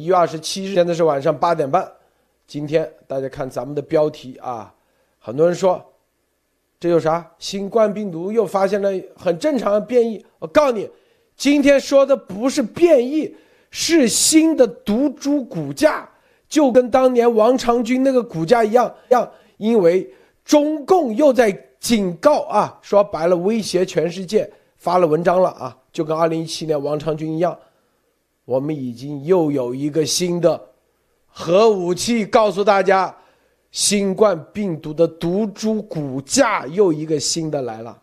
一月二十七日，现在是晚上八点半。今天大家看咱们的标题啊，很多人说这有啥？新冠病毒又发现了很正常的变异。我告诉你，今天说的不是变异，是新的毒株骨架，就跟当年王长军那个骨架一样样。因为中共又在警告啊，说白了威胁全世界，发了文章了啊，就跟二零一七年王长军一样。我们已经又有一个新的核武器，告诉大家，新冠病毒的毒株骨架又一个新的来了。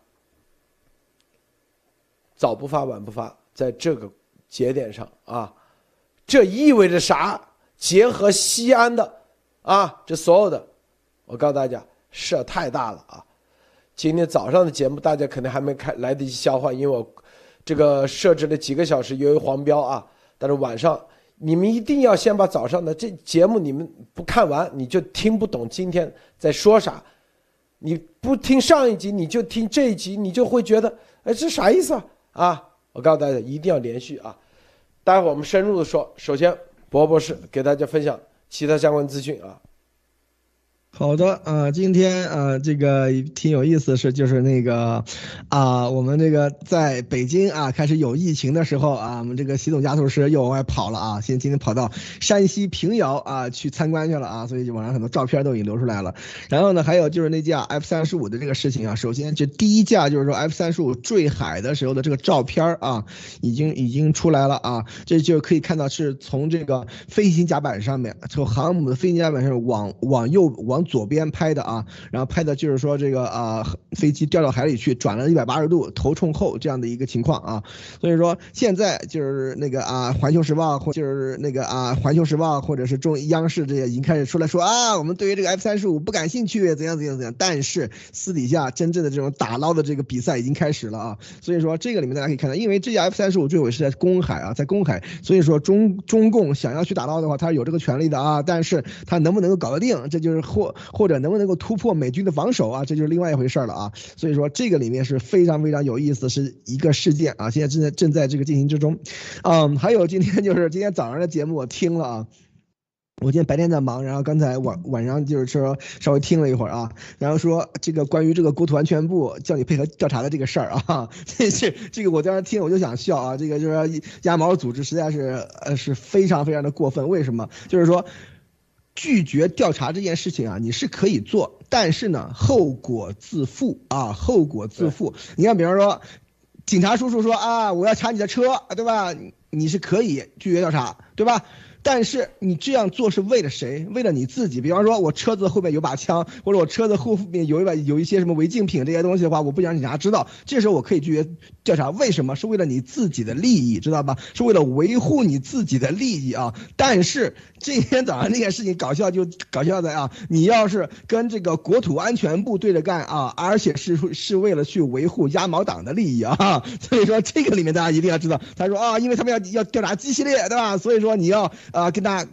早不发晚不发，在这个节点上啊，这意味着啥？结合西安的啊，这所有的，我告诉大家，事儿太大了啊！今天早上的节目大家可能还没开来得及消化，因为我这个设置了几个小时，由于黄标啊。但是晚上你们一定要先把早上的这节目你们不看完，你就听不懂今天在说啥。你不听上一集，你就听这一集，你就会觉得，哎，这啥意思啊？啊，我告诉大家，一定要连续啊！待会儿我们深入的说。首先，博博士给大家分享其他相关资讯啊。好的啊，今天啊，这个挺有意思的是，就是那个，啊，我们这个在北京啊开始有疫情的时候啊，我们这个习总加速师又往外跑了啊，现今天跑到山西平遥啊去参观去了啊，所以就网上很多照片都已经流出来了。然后呢，还有就是那架 F 三十五的这个事情啊，首先这第一架就是说 F 三十五坠海的时候的这个照片啊，已经已经出来了啊，这就可以看到是从这个飞行甲板上面，从航母的飞行甲板上往往右往。左边拍的啊，然后拍的就是说这个啊，飞机掉到海里去，转了一百八十度，头冲后这样的一个情况啊。所以说现在就是那个啊，环球时报或就是那个啊，环球时报或者是中央视这些已经开始出来说啊，我们对于这个 F 三十五不感兴趣，怎样怎样怎样。但是私底下真正的这种打捞的这个比赛已经开始了啊。所以说这个里面大家可以看到，因为这架 F 三十五坠毁是在公海啊，在公海，所以说中中共想要去打捞的话，他是有这个权利的啊。但是他能不能够搞得定，这就是或。或者能不能够突破美军的防守啊？这就是另外一回事了啊！所以说这个里面是非常非常有意思，是一个事件啊！现在正在正在这个进行之中，嗯，还有今天就是今天早上的节目我听了啊，我今天白天在忙，然后刚才晚晚上就是说稍微听了一会儿啊，然后说这个关于这个国土安全部叫你配合调查的这个事儿啊，这是这个我当时听我就想笑啊，这个就是说鸭毛组织实在是呃是非常非常的过分，为什么？就是说。拒绝调查这件事情啊，你是可以做，但是呢，后果自负啊，后果自负。你看，比方说，警察叔叔说啊，我要查你的车，对吧？你是可以拒绝调查，对吧？但是你这样做是为了谁？为了你自己。比方说，我车子后面有把枪，或者我车子后面有一把有一些什么违禁品这些东西的话，我不想警察知道。这时候我可以拒绝调查，为什么？是为了你自己的利益，知道吧？是为了维护你自己的利益啊！但是今天早上那件事情搞笑就搞笑在啊，你要是跟这个国土安全部对着干啊，而且是是为了去维护鸭毛党的利益啊，所以说这个里面大家一定要知道。他说啊，因为他们要要调查 G 系列，对吧？所以说你要。啊，跟大家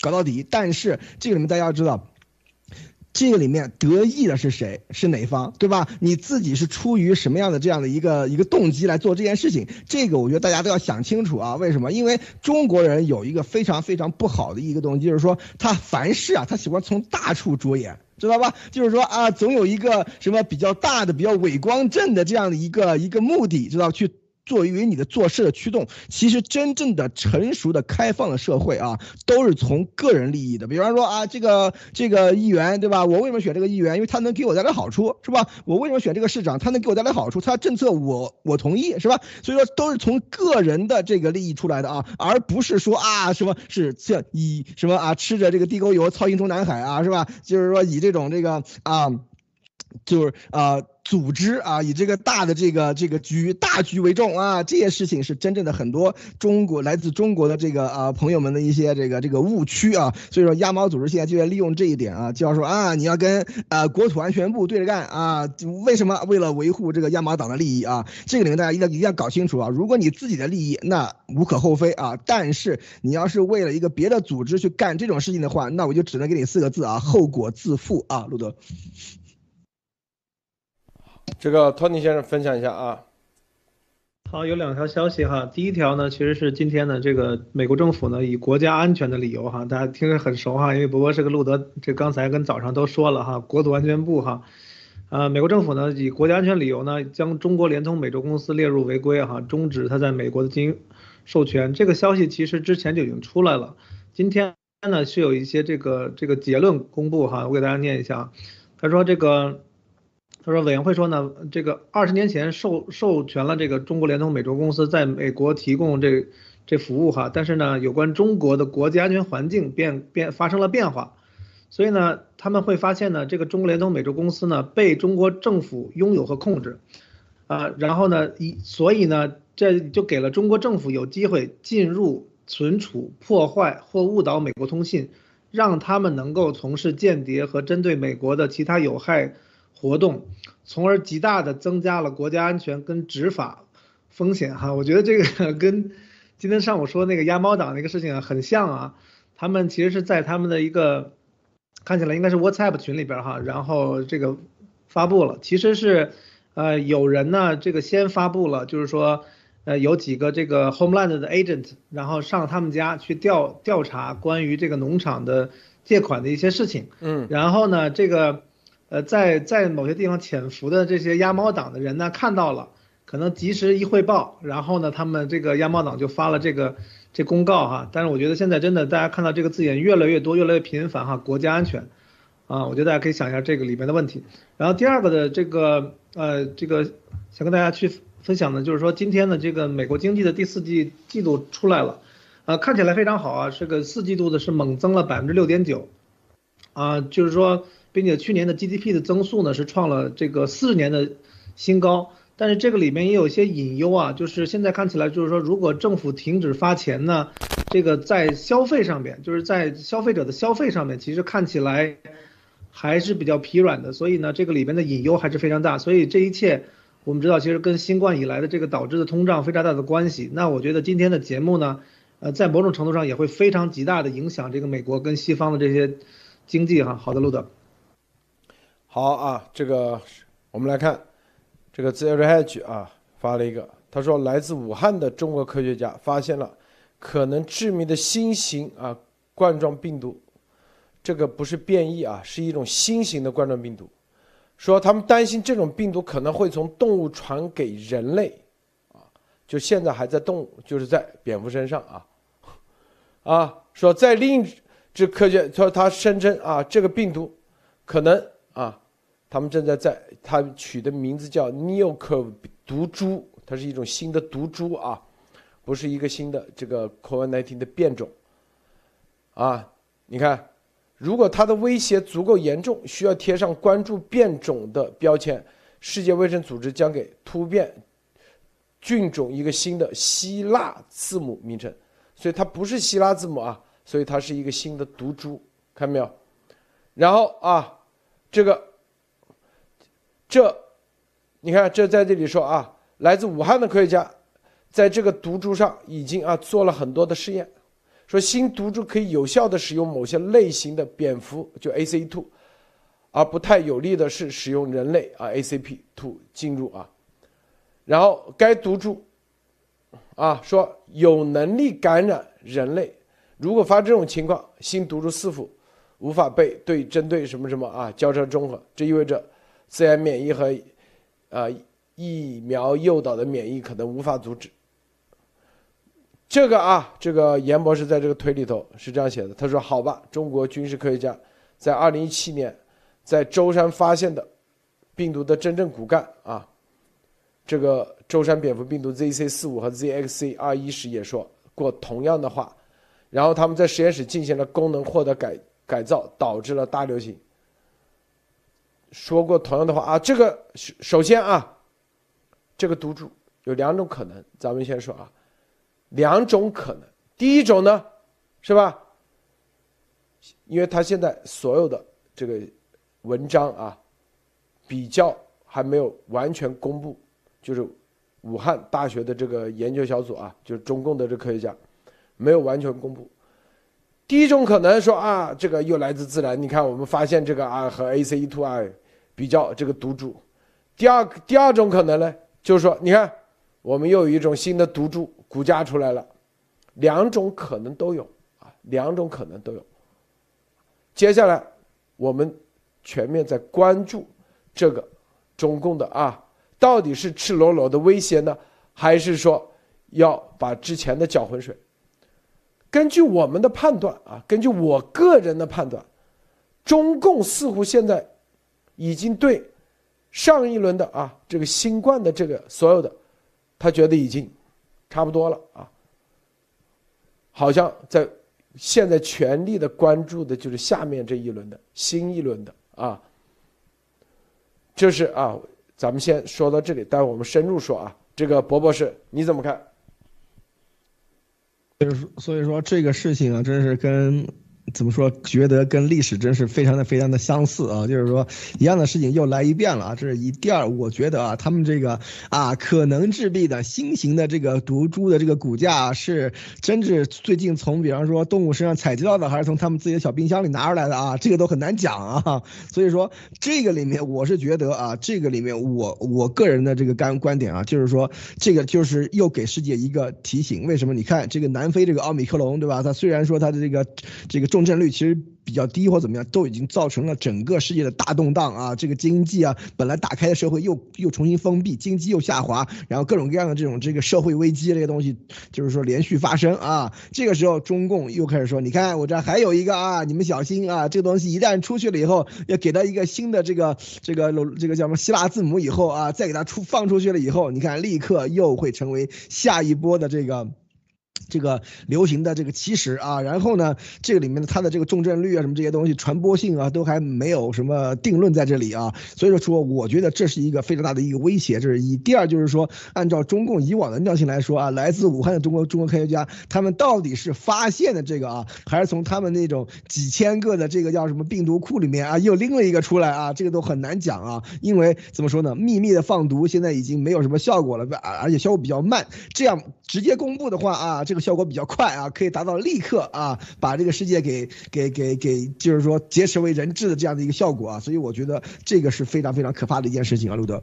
搞到底，但是这个里面大家要知道，这个里面得益的是谁？是哪方，对吧？你自己是出于什么样的这样的一个一个动机来做这件事情？这个我觉得大家都要想清楚啊。为什么？因为中国人有一个非常非常不好的一个动机，就是说他凡事啊，他喜欢从大处着眼，知道吧？就是说啊，总有一个什么比较大的、比较伟光正的这样的一个一个目的，知道去。作为你的做事的驱动，其实真正的成熟的开放的社会啊，都是从个人利益的。比方说啊，这个这个议员对吧？我为什么选这个议员？因为他能给我带来好处，是吧？我为什么选这个市长？他能给我带来好处，他政策我我同意，是吧？所以说都是从个人的这个利益出来的啊，而不是说啊什么是像以什么啊吃着这个地沟油操心中南海啊，是吧？就是说以这种这个啊，就是啊。组织啊，以这个大的这个这个局大局为重啊，这些事情是真正的很多中国来自中国的这个啊朋友们的一些这个这个误区啊，所以说鸭毛组织现在就在利用这一点啊，就要说啊，你要跟啊国土安全部对着干啊，为什么？为了维护这个鸭毛党的利益啊，这个里面大家一定一定要搞清楚啊，如果你自己的利益那无可厚非啊，但是你要是为了一个别的组织去干这种事情的话，那我就只能给你四个字啊，后果自负啊，路德。这个托尼先生分享一下啊。好，有两条消息哈。第一条呢，其实是今天呢，这个美国政府呢，以国家安全的理由哈，大家听着很熟哈，因为伯伯是个路德，这刚才跟早上都说了哈，国土安全部哈，呃，美国政府呢，以国家安全理由呢，将中国联通美洲公司列入违规哈，终止它在美国的经营授权。这个消息其实之前就已经出来了，今天呢是有一些这个这个结论公布哈，我给大家念一下，他说这个。他说，委员会说呢，这个二十年前授授权了这个中国联通美洲公司在美国提供这这服务哈，但是呢，有关中国的国际安全环境变变发生了变化，所以呢，他们会发现呢，这个中国联通美洲公司呢被中国政府拥有和控制，啊，然后呢，一所以呢，这就给了中国政府有机会进入、存储、破坏或误导美国通信，让他们能够从事间谍和针对美国的其他有害。活动，从而极大的增加了国家安全跟执法风险哈。我觉得这个 跟今天上午说那个鸭猫党那个事情啊很像啊。他们其实是在他们的一个看起来应该是 WhatsApp 群里边哈，然后这个发布了。其实是呃有人呢这个先发布了，就是说呃有几个这个 Homeland 的 agent，然后上他们家去调调查关于这个农场的借款的一些事情。嗯，然后呢这个。呃，在在某些地方潜伏的这些鸭猫党的人呢，看到了，可能及时一汇报，然后呢，他们这个鸭猫党就发了这个这公告哈。但是我觉得现在真的大家看到这个字眼越来越多，越来越频繁哈，国家安全，啊，我觉得大家可以想一下这个里面的问题。然后第二个的这个呃这个想跟大家去分享的，就是说今天的这个美国经济的第四季季度出来了，呃，看起来非常好啊，这个四季度的是猛增了百分之六点九，啊，就是说。并且去年的 GDP 的增速呢是创了这个四十年的新高，但是这个里面也有一些隐忧啊，就是现在看起来就是说，如果政府停止发钱呢，这个在消费上面，就是在消费者的消费上面，其实看起来还是比较疲软的，所以呢，这个里面的隐忧还是非常大。所以这一切我们知道，其实跟新冠以来的这个导致的通胀非常大的关系。那我觉得今天的节目呢，呃，在某种程度上也会非常极大的影响这个美国跟西方的这些经济哈。好的，路德。好啊，这个我们来看，这个 Zero Hedge 啊发了一个，他说来自武汉的中国科学家发现了可能致命的新型啊冠状病毒，这个不是变异啊，是一种新型的冠状病毒，说他们担心这种病毒可能会从动物传给人类，啊，就现在还在动物，就是在蝙蝠身上啊，啊，说在另一只科学说他声称啊这个病毒可能。他们正在在，他取的名字叫 Neocov 毒株，它是一种新的毒株啊，不是一个新的这个 COVID-19 的变种啊。你看，如果它的威胁足够严重，需要贴上关注变种的标签，世界卫生组织将给突变菌种一个新的希腊字母名称。所以它不是希腊字母啊，所以它是一个新的毒株，看到没有？然后啊，这个。这，你看，这在这里说啊，来自武汉的科学家，在这个毒株上已经啊做了很多的试验，说新毒株可以有效的使用某些类型的蝙蝠，就 ACE2，而不太有利的是使用人类啊 ACP2 进入啊，然后该毒株，啊说有能力感染人类，如果发这种情况，新毒株是否无法被对针对什么什么啊交叉中和，这意味着。自然免疫和，呃，疫苗诱导的免疫可能无法阻止。这个啊，这个严博士在这个推里头是这样写的，他说：“好吧，中国军事科学家在二零一七年在舟山发现的病毒的真正骨干啊，这个舟山蝙蝠病毒 ZC 四五和 ZXC 二一时也说过同样的话，然后他们在实验室进行了功能获得改改造，导致了大流行。”说过同样的话啊，这个首先啊，这个毒株有两种可能，咱们先说啊，两种可能。第一种呢，是吧？因为他现在所有的这个文章啊，比较还没有完全公布，就是武汉大学的这个研究小组啊，就是中共的这科学家，没有完全公布。第一种可能说啊，这个又来自自然。你看，我们发现这个啊和 ACE2 啊比较这个毒株。第二第二种可能呢，就是说，你看我们又有一种新的毒株股价出来了，两种可能都有啊，两种可能都有。接下来我们全面在关注这个中共的啊，到底是赤裸裸的威胁呢，还是说要把之前的搅浑水？根据我们的判断啊，根据我个人的判断，中共似乎现在已经对上一轮的啊这个新冠的这个所有的，他觉得已经差不多了啊，好像在。现在全力的关注的就是下面这一轮的新一轮的啊，这是啊，咱们先说到这里，待会我们深入说啊。这个博博士你怎么看？就是所以说这个事情啊，真是跟。怎么说？觉得跟历史真是非常的非常的相似啊！就是说，一样的事情又来一遍了啊！这是一第二，我觉得啊，他们这个啊，可能致毙的新型的这个毒株的这个骨架是真是最近从比方说动物身上采集到的，还是从他们自己的小冰箱里拿出来的啊？这个都很难讲啊！所以说，这个里面我是觉得啊，这个里面我我个人的这个观观点啊，就是说，这个就是又给世界一个提醒。为什么？你看这个南非这个奥密克戎，对吧？它虽然说它的这个这个。重症率其实比较低或怎么样，都已经造成了整个世界的大动荡啊！这个经济啊，本来打开的社会又又重新封闭，经济又下滑，然后各种各样的这种这个社会危机这些东西，就是说连续发生啊！这个时候中共又开始说：“你看我这还有一个啊，你们小心啊！这个东西一旦出去了以后，要给他一个新的这个这个这个叫什么希腊字母以后啊，再给他出放出去了以后，你看立刻又会成为下一波的这个。”这个流行的这个起始啊，然后呢，这个里面的它的这个重症率啊，什么这些东西，传播性啊，都还没有什么定论在这里啊，所以说说，我觉得这是一个非常大的一个威胁，这是一。第二就是说，按照中共以往的尿性来说啊，来自武汉的中国中国科学家，他们到底是发现的这个啊，还是从他们那种几千个的这个叫什么病毒库里面啊，又拎了一个出来啊，这个都很难讲啊，因为怎么说呢，秘密的放毒现在已经没有什么效果了，而且效果比较慢，这样直接公布的话啊，这。效果比较快啊，可以达到立刻啊，把这个世界给给给给，就是说劫持为人质的这样的一个效果啊，所以我觉得这个是非常非常可怕的一件事情啊，路德。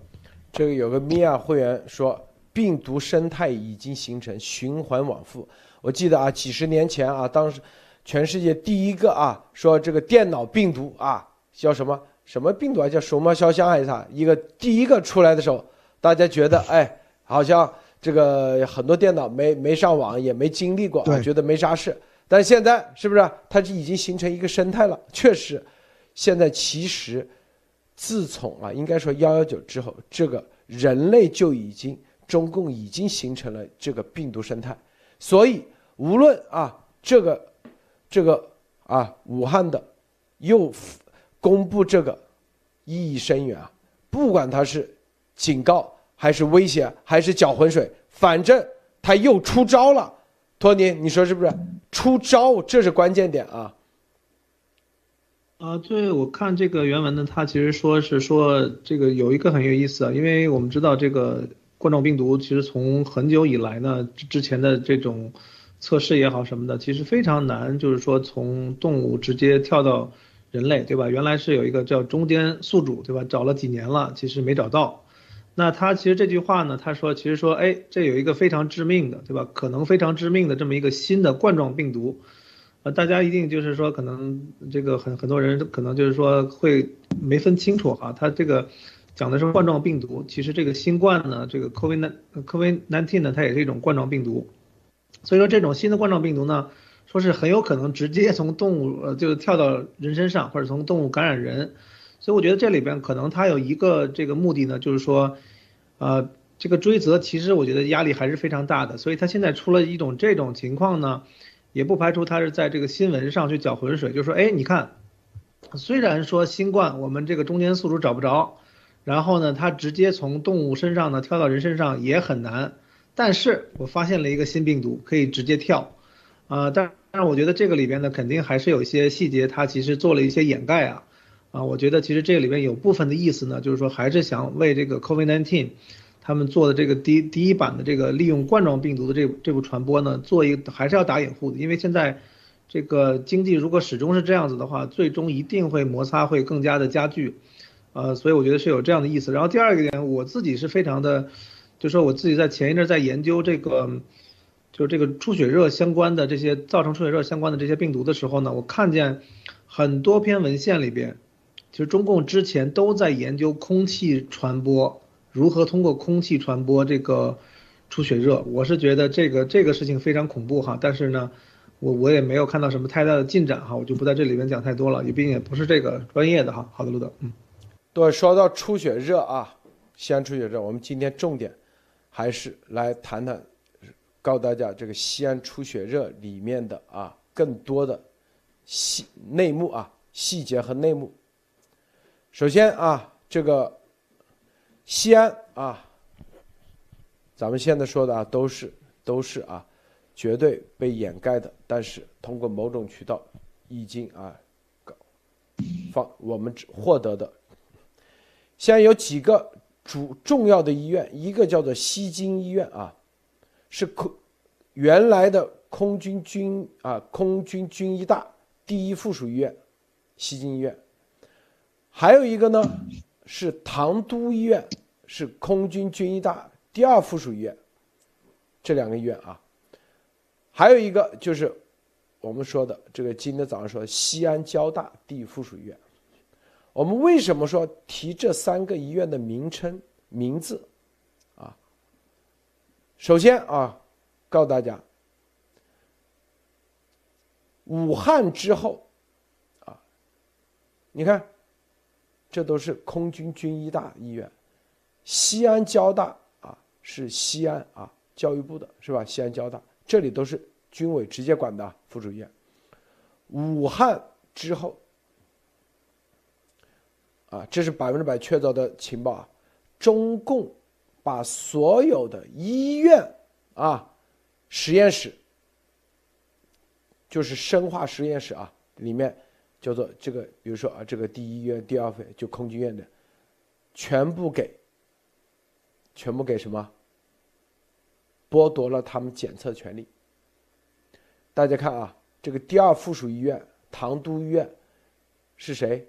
这个有个米娅会员说，病毒生态已经形成循环往复。我记得啊，几十年前啊，当时全世界第一个啊，说这个电脑病毒啊，叫什么什么病毒啊，叫熊猫肖像还是啥？一个第一个出来的时候，大家觉得哎，好像。这个很多电脑没没上网，也没经历过，觉得没啥事。但现在是不是它已经形成一个生态了？确实，现在其实自从啊，应该说幺幺九之后，这个人类就已经中共已经形成了这个病毒生态。所以无论啊这个这个啊武汉的又公布这个意义深远啊，不管它是警告。还是威胁，还是搅浑水，反正他又出招了。托尼，你说是不是？出招，这是关键点啊。啊，对，我看这个原文呢，他其实说是说这个有一个很有意思啊，因为我们知道这个冠状病毒其实从很久以来呢，之前的这种测试也好什么的，其实非常难，就是说从动物直接跳到人类，对吧？原来是有一个叫中间宿主，对吧？找了几年了，其实没找到。那他其实这句话呢，他说其实说，哎，这有一个非常致命的，对吧？可能非常致命的这么一个新的冠状病毒，呃，大家一定就是说，可能这个很很多人可能就是说会没分清楚哈，他这个讲的是冠状病毒，其实这个新冠呢，这个 COVID-19 COVID nineteen 呢，它也是一种冠状病毒，所以说这种新的冠状病毒呢，说是很有可能直接从动物呃就跳到人身上，或者从动物感染人。所以我觉得这里边可能它有一个这个目的呢，就是说，呃，这个追责其实我觉得压力还是非常大的。所以它现在出了一种这种情况呢，也不排除他是在这个新闻上去搅浑水，就说，哎，你看，虽然说新冠我们这个中间宿主找不着，然后呢，它直接从动物身上呢跳到人身上也很难，但是我发现了一个新病毒可以直接跳，啊，但但是我觉得这个里边呢肯定还是有一些细节，它其实做了一些掩盖啊。啊，我觉得其实这里边有部分的意思呢，就是说还是想为这个 COVID-19 他们做的这个第第一版的这个利用冠状病毒的这这部传播呢，做一还是要打掩护的，因为现在这个经济如果始终是这样子的话，最终一定会摩擦会更加的加剧，呃，所以我觉得是有这样的意思。然后第二个点，我自己是非常的。就说我自己在前一阵在研究这个，就是这个出血热相关的这些造成出血热相关的这些病毒的时候呢，我看见很多篇文献里边，其实中共之前都在研究空气传播，如何通过空气传播这个出血热。我是觉得这个这个事情非常恐怖哈，但是呢。我我也没有看到什么太大的进展哈，我就不在这里面讲太多了，也毕竟也不是这个专业的哈。好的，路德，嗯，对，说到出血热啊，西安出血热，我们今天重点还是来谈谈，告诉大家这个西安出血热里面的啊更多的细内幕啊细节和内幕。首先啊，这个西安啊，咱们现在说的啊都是都是啊。绝对被掩盖的，但是通过某种渠道已经啊，放我们获得的。现在有几个主重要的医院，一个叫做西京医院啊，是空原来的空军军啊空军军医大第一附属医院，西京医院。还有一个呢是唐都医院，是空军军医大第二附属医院。这两个医院啊。还有一个就是我们说的这个今天早上说西安交大第一附属医院。我们为什么说提这三个医院的名称名字啊？首先啊，告诉大家，武汉之后啊，你看，这都是空军军医大医院，西安交大啊是西安啊教育部的是吧？西安交大。这里都是军委直接管的附属医院。武汉之后，啊，这是百分之百确凿的情报啊！中共把所有的医院啊、实验室，就是生化实验室啊，里面叫做这个，比如说啊，这个第一医院、第二飞就空军院的，全部给，全部给什么？剥夺了他们检测权利。大家看啊，这个第二附属医院唐都医院是谁？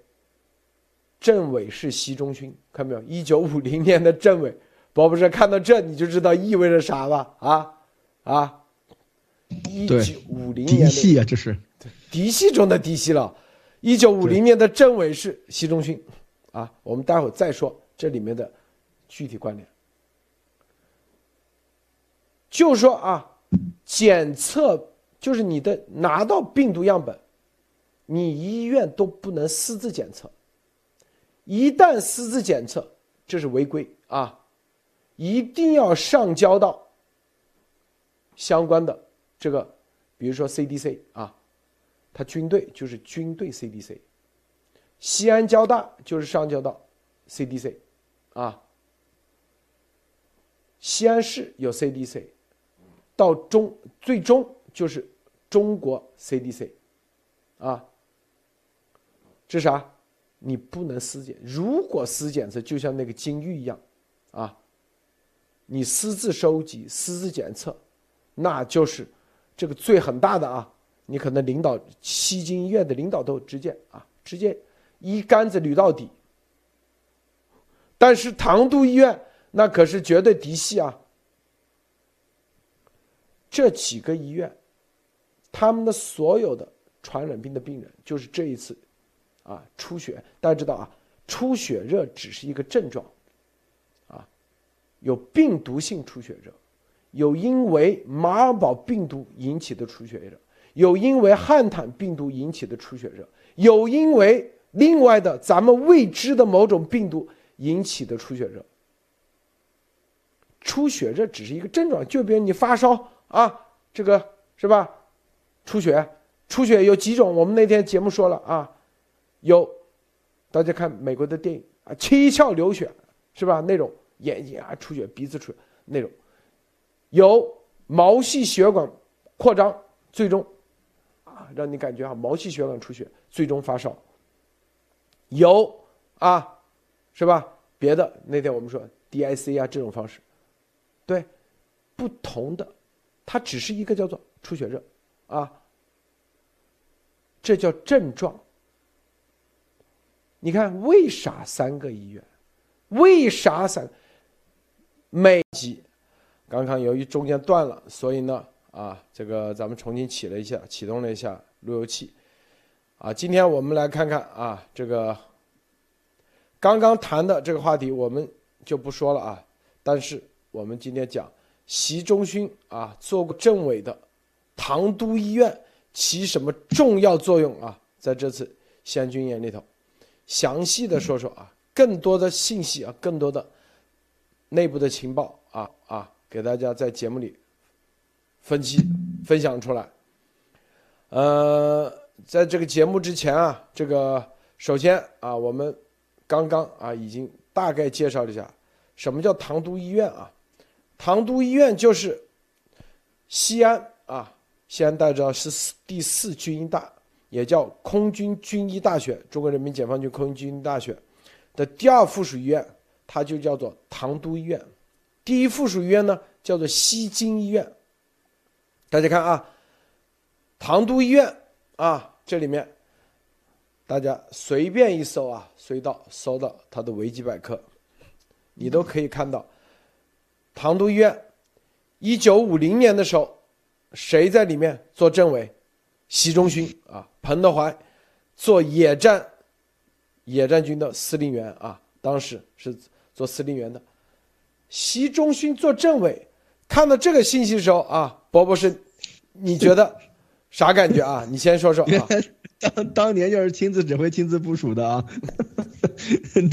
政委是习仲勋，看到没有？一九五零年的政委，宝博士看到这你就知道意味着啥了？啊啊！一九五零年的嫡系啊，这是嫡系中的嫡系了。一九五零年的政委是习仲勋，啊，我们待会儿再说这里面的具体关联。就说啊，检测就是你的拿到病毒样本，你医院都不能私自检测，一旦私自检测，这是违规啊，一定要上交到相关的这个，比如说 CDC 啊，他军队就是军队 CDC，西安交大就是上交到 CDC，啊，西安市有 CDC。到中最终就是中国 CDC，啊，这啥？你不能私检，如果私检测，就像那个金玉一样，啊，你私自收集、私自检测，那就是这个罪很大的啊！你可能领导西京医院的领导都直接啊，直接一竿子捋到底。但是唐都医院那可是绝对嫡系啊！这几个医院，他们的所有的传染病的病人，就是这一次，啊，出血。大家知道啊，出血热只是一个症状，啊，有病毒性出血热，有因为马尔堡病毒引起的出血热，有因为汉坦病毒引起的出血热，有因为另外的咱们未知的某种病毒引起的出血热。出血热只是一个症状，就比如你发烧。啊，这个是吧？出血，出血有几种？我们那天节目说了啊，有，大家看美国的电影啊，七窍流血是吧？那种眼睛啊出血，鼻子出血那种，有毛细血管扩张，最终让你感觉啊毛细血管出血，最终发烧。有啊，是吧？别的那天我们说 DIC 啊这种方式，对，不同的。它只是一个叫做出血热，啊，这叫症状。你看为啥三个医院？为啥三？每级刚刚由于中间断了，所以呢，啊，这个咱们重新启了一下，启动了一下路由器。啊，今天我们来看看啊，这个刚刚谈的这个话题，我们就不说了啊。但是我们今天讲习仲勋啊，做过政委的唐都医院起什么重要作用啊？在这次先军演里头，详细的说说啊，更多的信息啊，更多的内部的情报啊啊，给大家在节目里分析分享出来。呃。在这个节目之前啊，这个首先啊，我们刚刚啊已经大概介绍了一下什么叫唐都医院啊。唐都医院就是西安啊，西安大家知道是第四军医大，也叫空军军医大学，中国人民解放军空军军医大学的第二附属医院，它就叫做唐都医院。第一附属医院呢叫做西京医院。大家看啊，唐都医院。啊，这里面大家随便一搜啊，随到搜到它的维基百科，你都可以看到，唐都医院，一九五零年的时候，谁在里面做政委？习仲勋啊，彭德怀做野战野战军的司令员啊，当时是做司令员的，习仲勋做政委，看到这个信息的时候啊，博博士，你觉得？啥感觉啊？你先说说啊。当当年就是亲自指挥、亲自部署的啊。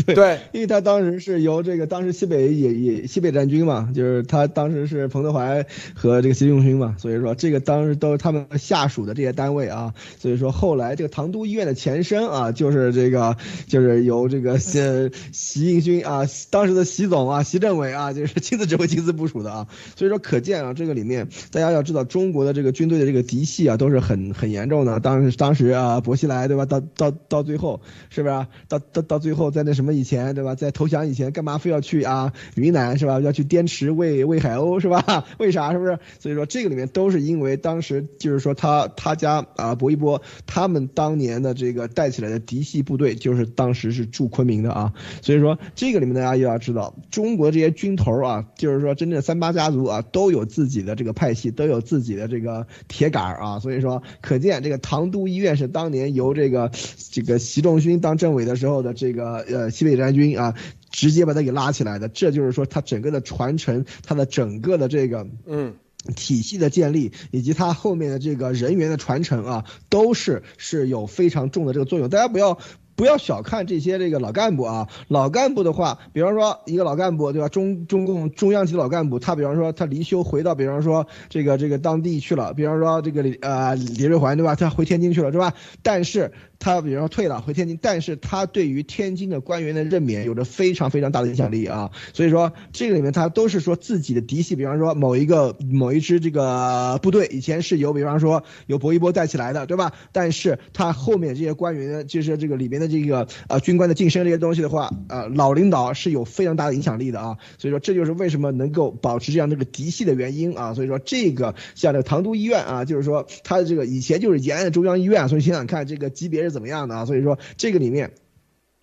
对对，因为他当时是由这个当时西北也也西北战军嘛，就是他当时是彭德怀和这个习仲勋嘛，所以说这个当时都是他们下属的这些单位啊。所以说后来这个唐都医院的前身啊，就是这个就是由这个 习习应勋啊，当时的习总啊，习政委啊，就是亲自指挥、亲自部署的啊。所以说可见啊，这个里面大家要知道，中国的这个军队的这个嫡系啊，都是很很严重的。当时当时啊。薄熙来对吧？到到到最后是不是？到到到最后，在那什么以前对吧？在投降以前，干嘛非要去啊云南是吧？要去滇池喂喂海鸥是吧？为啥是不是？所以说这个里面都是因为当时就是说他他家啊薄一波他们当年的这个带起来的嫡系部队，就是当时是驻昆明的啊。所以说这个里面大家又要知道，中国这些军头啊，就是说真正三八家族啊，都有自己的这个派系，都有自己的这个铁杆啊。所以说可见这个唐都医院是当。年由这个这个习仲勋当政委的时候的这个呃西北战军啊，直接把他给拉起来的，这就是说他整个的传承，他的整个的这个嗯体系的建立，以及他后面的这个人员的传承啊，都是是有非常重的这个作用。大家不要。不要小看这些这个老干部啊，老干部的话，比方说一个老干部对吧？中中共中央级老干部，他比方说他离休回到比方说这个这个当地去了，比方说这个李呃李瑞环对吧？他回天津去了是吧？但是。他比如说退了回天津，但是他对于天津的官员的任免有着非常非常大的影响力啊，所以说这个里面他都是说自己的嫡系，比方说某一个某一支这个部队以前是由比方说由薄一波带起来的，对吧？但是他后面这些官员就是这个里面的这个呃军官的晋升这些东西的话，呃老领导是有非常大的影响力的啊，所以说这就是为什么能够保持这样这个嫡系的原因啊，所以说这个像这个唐都医院啊，就是说他的这个以前就是延安的中央医院，所以想想看这个级别是。怎么样的啊？所以说这个里面。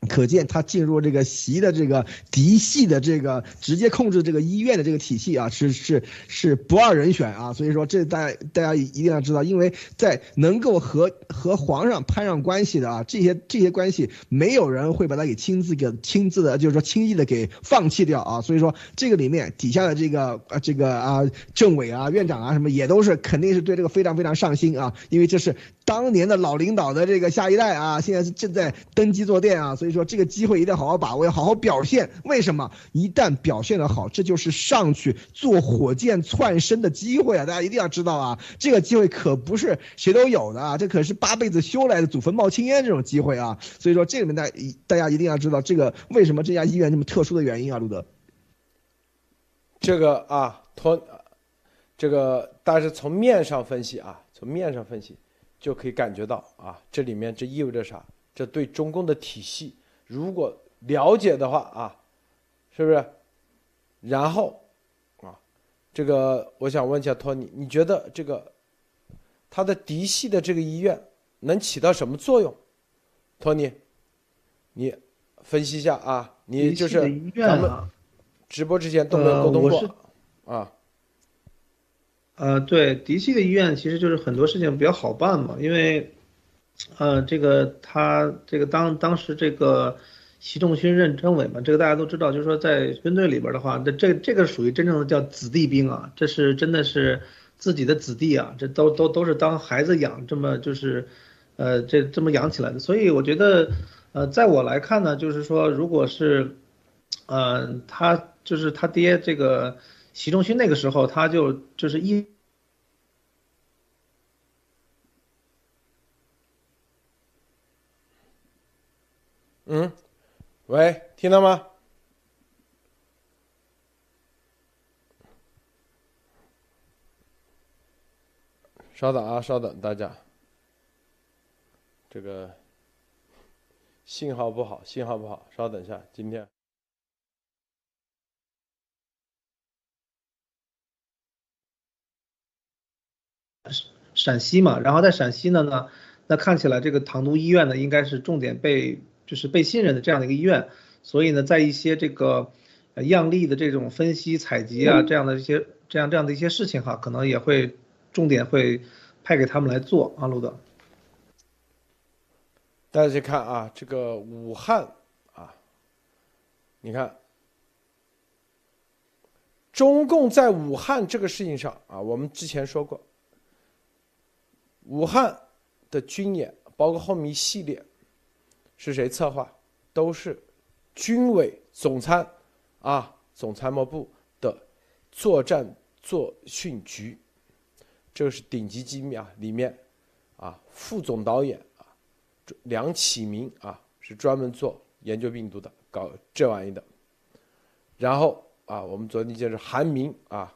可见他进入这个习的这个嫡系的这个直接控制这个医院的这个体系啊，是是是不二人选啊。所以说这大家大家一定要知道，因为在能够和和皇上攀上关系的啊，这些这些关系没有人会把他给亲自给亲自的，就是说轻易的给放弃掉啊。所以说这个里面底下的这个呃这个啊政委啊院长啊什么也都是肯定是对这个非常非常上心啊，因为这是当年的老领导的这个下一代啊，现在是正在登基坐殿啊，所以。说这个机会一定要好好把握，要好好表现。为什么？一旦表现的好，这就是上去做火箭窜升的机会啊！大家一定要知道啊，这个机会可不是谁都有的啊，这可是八辈子修来的祖坟冒青烟这种机会啊！所以说，这里面大大家一定要知道这个为什么这家医院这么特殊的原因啊，路德。这个啊，托，这个但是从面上分析啊，从面上分析就可以感觉到啊，这里面这意味着啥？这对中共的体系。如果了解的话啊，是不是？然后啊，这个我想问一下托尼，你觉得这个他的嫡系的这个医院能起到什么作用？托尼，你分析一下啊，你就是咱们直播之前都没有沟通过啊。呃，对，嫡系的医院其实就是很多事情比较好办嘛，因为，呃，这个他这个当当时这个习仲勋任政委嘛，这个大家都知道，就是说在军队里边的话，这这这个属于真正的叫子弟兵啊，这是真的是自己的子弟啊，这都都都是当孩子养，这么就是，呃，这这么养起来的，所以我觉得，呃，在我来看呢，就是说，如果是，呃，他就是他爹这个。习仲勋那个时候，他就就是一，嗯，喂，听到吗？稍等啊，稍等，大家，这个信号不好，信号不好，稍等一下，今天。陕西嘛，然后在陕西呢呢，那看起来这个唐都医院呢，应该是重点被就是被信任的这样的一个医院，所以呢，在一些这个样例的这种分析采集啊，这样的一些这样这样的一些事情哈，可能也会重点会派给他们来做啊，路德。大家去看啊，这个武汉啊，你看，中共在武汉这个事情上啊，我们之前说过。武汉的军演，包括后面一系列，是谁策划？都是军委总参啊，总参谋部的作战作训局，这个是顶级机密啊。里面啊，副总导演啊，梁启明啊，是专门做研究病毒的，搞这玩意的。然后啊，我们昨天就是韩明啊，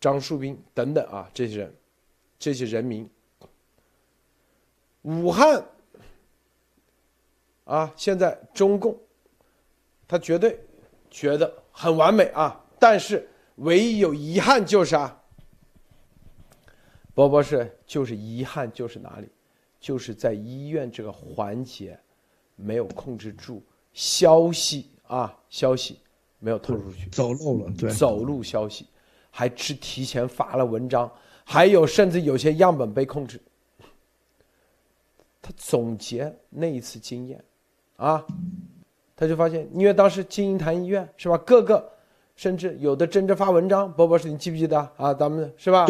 张树斌等等啊，这些人。这些人民，武汉啊，现在中共他绝对觉得很完美啊，但是唯一有遗憾就是啊，波波是就是遗憾就是哪里，就是在医院这个环节没有控制住消息啊，消息没有透露出去，走漏了，对，走漏消息，还是提前发了文章。还有，甚至有些样本被控制。他总结那一次经验，啊，他就发现，因为当时金银潭医院是吧，各个甚至有的争着发文章，波博士，你记不记得啊？咱们是吧？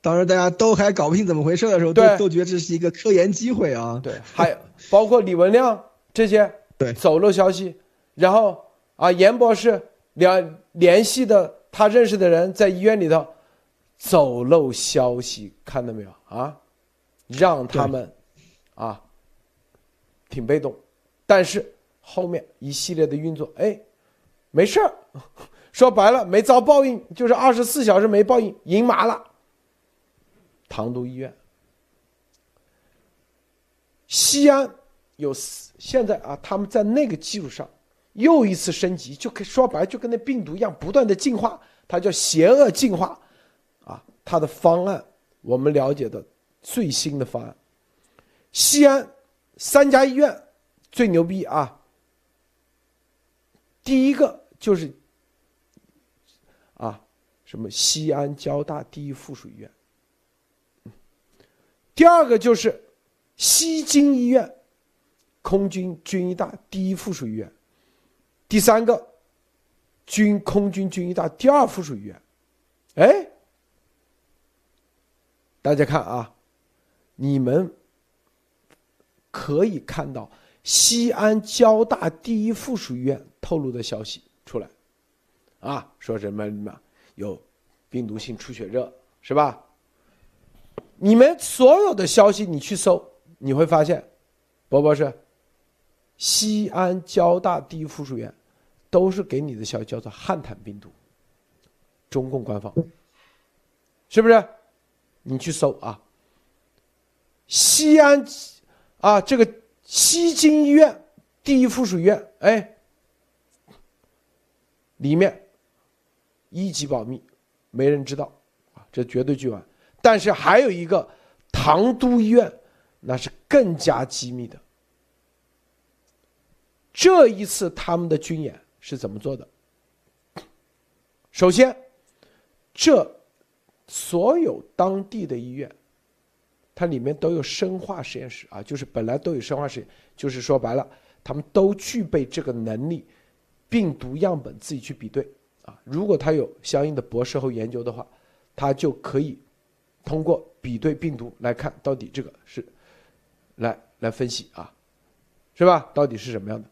当时大家都还搞不清怎么回事的时候，都都觉得这是一个科研机会啊。对，还有包括李文亮这些对走漏消息，然后啊，严博士联联系的他认识的人在医院里头。走漏消息，看到没有啊？让他们啊挺被动，但是后面一系列的运作，哎，没事儿。说白了，没遭报应，就是二十四小时没报应，赢麻了。唐都医院、西安有现在啊，他们在那个基础上又一次升级，就可以说白，就跟那病毒一样，不断的进化，它叫邪恶进化。啊他的方案，我们了解的最新的方案，西安三家医院最牛逼啊！第一个就是啊，什么西安交大第一附属医院，第二个就是西京医院，空军军医大第一附属医院，第三个军空军军医大第二附属医院，哎。大家看啊，你们可以看到西安交大第一附属医院透露的消息出来，啊，说什么什么有病毒性出血热是吧？你们所有的消息你去搜，你会发现，博博士，西安交大第一附属医院都是给你的消息叫做汉坦病毒，中共官方，是不是？你去搜啊，西安啊，这个西京医院第一附属医院，哎，里面一级保密，没人知道啊，这绝对巨完。但是还有一个唐都医院，那是更加机密的。这一次他们的军演是怎么做的？首先，这所有当地的医院，它里面都有生化实验室啊，就是本来都有生化实验，就是说白了，他们都具备这个能力，病毒样本自己去比对啊。如果他有相应的博士后研究的话，他就可以通过比对病毒来看到底这个是，来来分析啊，是吧？到底是什么样的？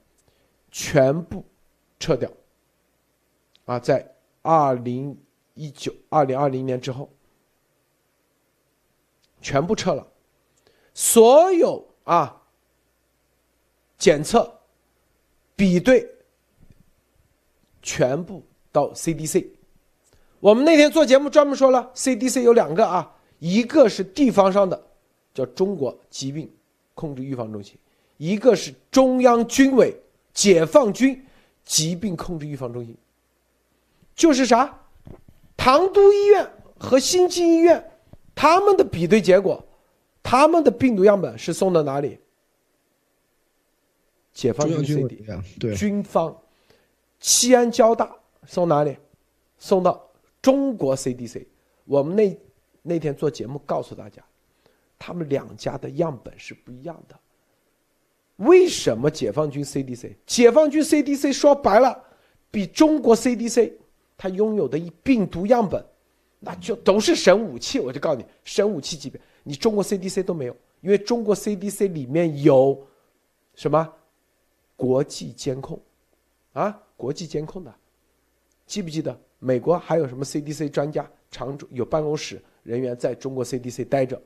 全部撤掉啊，在二零一九、二零二零年之后，全部撤了，所有啊检测、比对，全部到 CDC。我们那天做节目专门说了，CDC 有两个啊，一个是地方上的，叫中国疾病控制预防中心，一个是中央军委。解放军疾病控制预防中心，就是啥？唐都医院和新津医院，他们的比对结果，他们的病毒样本是送到哪里？解放军 CD 对军方，西安交大送哪里？送到中国 CDC。我们那那天做节目告诉大家，他们两家的样本是不一样的。为什么解放军 CDC？解放军 CDC 说白了，比中国 CDC 他拥有的一病毒样本，那就都是神武器。我就告诉你，神武器级别，你中国 CDC 都没有，因为中国 CDC 里面有什么国际监控啊？国际监控的，记不记得美国还有什么 CDC 专家常驻有办公室人员在中国 CDC 待着？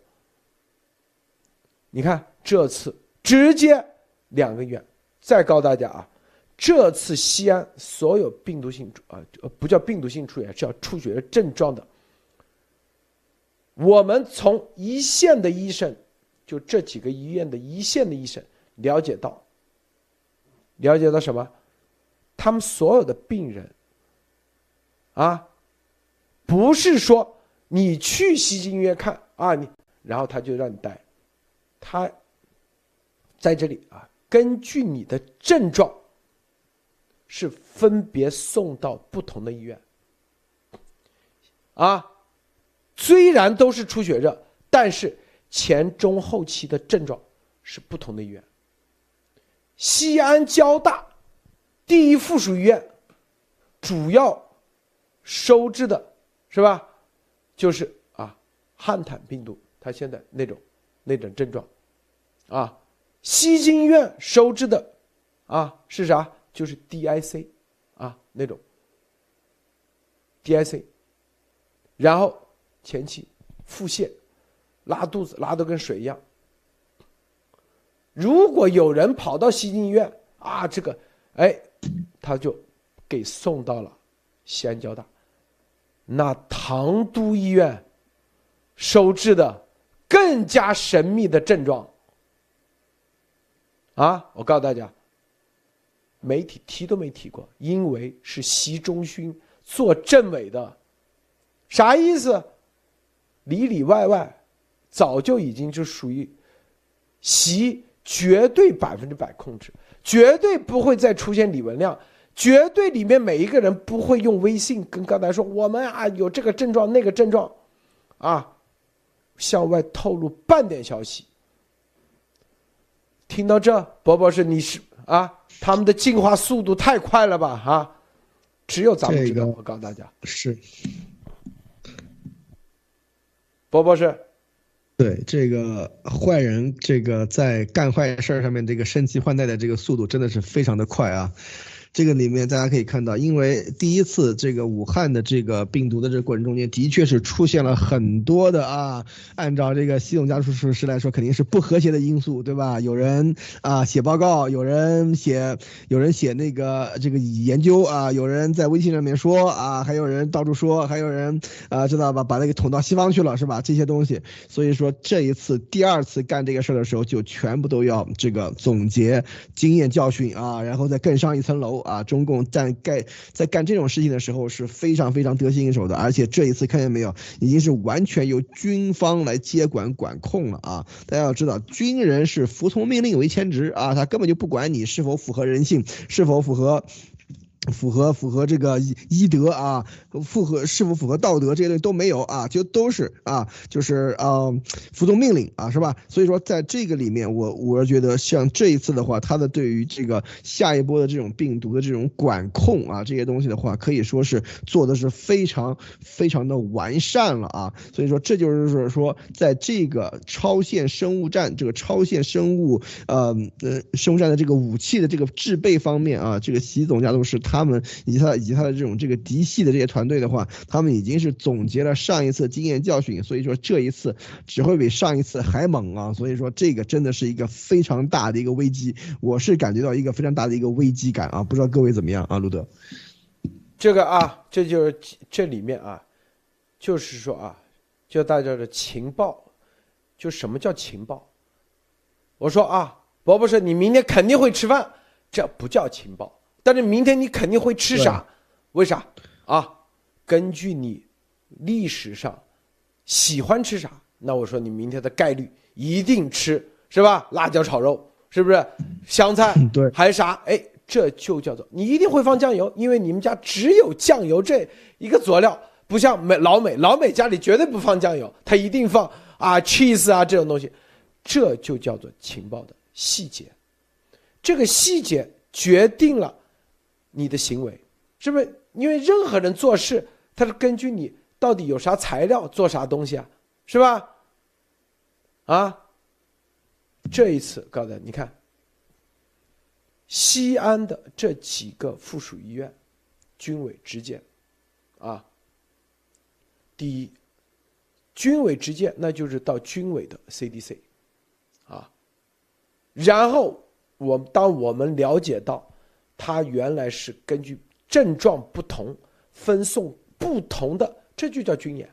你看这次直接。两个月，再告诉大家啊，这次西安所有病毒性啊，不叫病毒性出血，叫出血的症状的，我们从一线的医生，就这几个医院的一线的医生了解到，了解到什么？他们所有的病人，啊，不是说你去西京医院看啊，你然后他就让你待，他在这里啊。根据你的症状，是分别送到不同的医院。啊，虽然都是出血热，但是前中后期的症状是不同的医院。西安交大第一附属医院主要收治的是吧？就是啊，汉坦病毒，它现在那种那种症状，啊。西京医院收治的，啊是啥？就是 DIC，啊那种 DIC，然后前期腹泻、拉肚子，拉的跟水一样。如果有人跑到西京医院啊，这个哎，他就给送到了西安交大。那唐都医院收治的更加神秘的症状。啊！我告诉大家，媒体提都没提过，因为是习中勋做政委的，啥意思？里里外外早就已经就属于习绝对百分之百控制，绝对不会再出现李文亮，绝对里面每一个人不会用微信跟刚才说我们啊有这个症状那个症状，啊，向外透露半点消息。听到这，博博士，你是啊？他们的进化速度太快了吧？啊，只有咱们知道。我告诉大家，是，博博士，对这个坏人，这个在干坏事上面，这个升级换代的这个速度真的是非常的快啊。这个里面大家可以看到，因为第一次这个武汉的这个病毒的这个过程中间，的确是出现了很多的啊，按照这个系统加速师来说，肯定是不和谐的因素，对吧？有人啊写报告，有人写，有人写那个这个研究啊，有人在微信上面说啊，还有人到处说，还有人啊，知道吧？把那个捅到西方去了，是吧？这些东西，所以说这一次第二次干这个事儿的时候，就全部都要这个总结经验教训啊，然后再更上一层楼。啊，中共在干在干这种事情的时候是非常非常得心应手的，而且这一次看见没有，已经是完全由军方来接管管控了啊！大家要知道，军人是服从命令为天职啊，他根本就不管你是否符合人性，是否符合。符合符合这个医医德啊，符合是否符合道德这些东西都没有啊，就都是啊，就是啊服从命令啊，是吧？所以说在这个里面，我我是觉得像这一次的话，他的对于这个下一波的这种病毒的这种管控啊，这些东西的话，可以说是做的是非常非常的完善了啊。所以说这就是说，在这个超限生物战这个超限生物呃呃生物战的这个武器的这个制备方面啊，这个习总家都是他。他们以及他以及他的这种这个嫡系的这些团队的话，他们已经是总结了上一次经验教训，所以说这一次只会比上一次还猛啊！所以说这个真的是一个非常大的一个危机，我是感觉到一个非常大的一个危机感啊！不知道各位怎么样啊？路德，这个啊，这就是这里面啊，就是说啊，就大家的情报，就什么叫情报？我说啊，伯伯说你明天肯定会吃饭，这不叫情报。但是明天你肯定会吃啥？为啥？啊，根据你历史上喜欢吃啥，那我说你明天的概率一定吃，是吧？辣椒炒肉是不是？香菜 对，还是啥？哎，这就叫做你一定会放酱油，因为你们家只有酱油这一个佐料，不像美老美，老美家里绝对不放酱油，他一定放啊 cheese 啊这种东西，这就叫做情报的细节，这个细节决定了。你的行为，是不是？因为任何人做事，他是根据你到底有啥材料做啥东西啊，是吧？啊，这一次告诉你，看，西安的这几个附属医院，军委直接，啊，第一，军委直接那就是到军委的 CDC，啊，然后我当我们了解到。他原来是根据症状不同分送不同的，这就叫军演，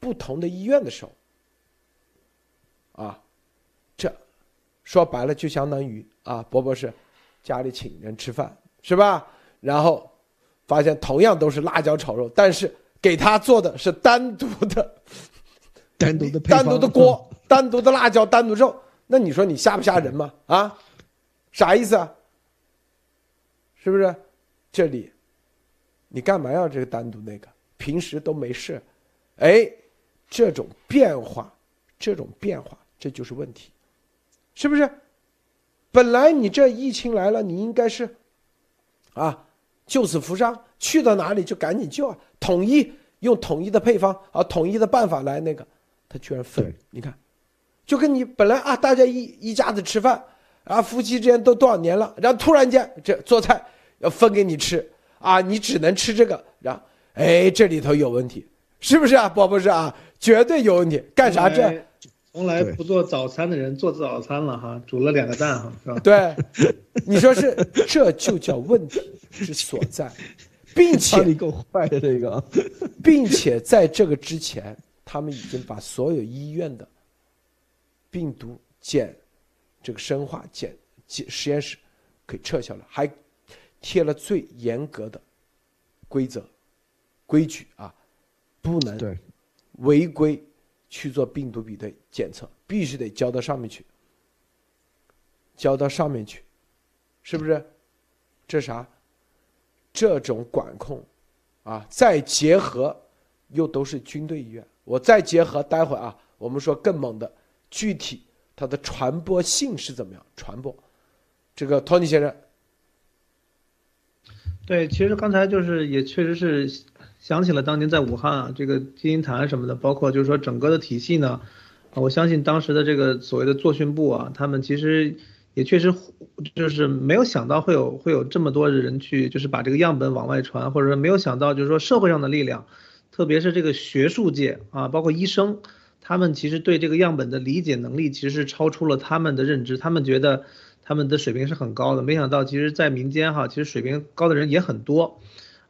不同的医院的时候，啊，这说白了就相当于啊，伯伯是家里请人吃饭是吧？然后发现同样都是辣椒炒肉，但是给他做的是单独的，单独的单独的锅，单独的辣椒，单独肉，那你说你吓不吓人吗？啊，啥意思啊？是不是？这里，你干嘛要这个单独那个？平时都没事，哎，这种变化，这种变化，这就是问题，是不是？本来你这疫情来了，你应该是，啊，救死扶伤，去到哪里就赶紧救啊，统一用统一的配方啊，统一的办法来那个，他居然分，你看，就跟你本来啊，大家一一家子吃饭。啊，夫妻之间都多少年了，然后突然间这做菜要分给你吃啊，你只能吃这个，然后哎，这里头有问题，是不是啊？不不是啊，绝对有问题。干啥这？从来不做早餐的人做早餐了哈，煮了两个蛋哈，是吧？对，你说是，这就叫问题之所在，并且你够坏的这个，并且在这个之前，他们已经把所有医院的病毒检。这个生化检检实验室给撤销了，还贴了最严格的规则规矩啊，不能违规去做病毒比对检测，必须得交到上面去，交到上面去，是不是？这啥？这种管控啊，再结合又都是军队医院，我再结合待会啊，我们说更猛的具体。它的传播性是怎么样？传播，这个托尼先生。对，其实刚才就是也确实是想起了当年在武汉啊，这个金银潭什么的，包括就是说整个的体系呢，我相信当时的这个所谓的作训部啊，他们其实也确实就是没有想到会有会有这么多的人去，就是把这个样本往外传，或者说没有想到就是说社会上的力量，特别是这个学术界啊，包括医生。他们其实对这个样本的理解能力其实是超出了他们的认知，他们觉得他们的水平是很高的，没想到其实，在民间哈，其实水平高的人也很多，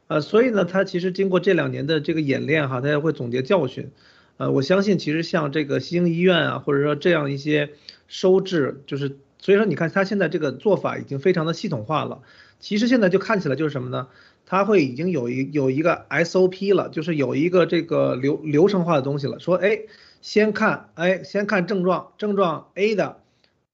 呃，所以呢，他其实经过这两年的这个演练哈，他也会总结教训，呃，我相信其实像这个西京医院啊，或者说这样一些收治，就是所以说你看他现在这个做法已经非常的系统化了，其实现在就看起来就是什么呢？他会已经有一有一个 SOP 了，就是有一个这个流流程化的东西了，说哎。先看，哎，先看症状，症状 A 的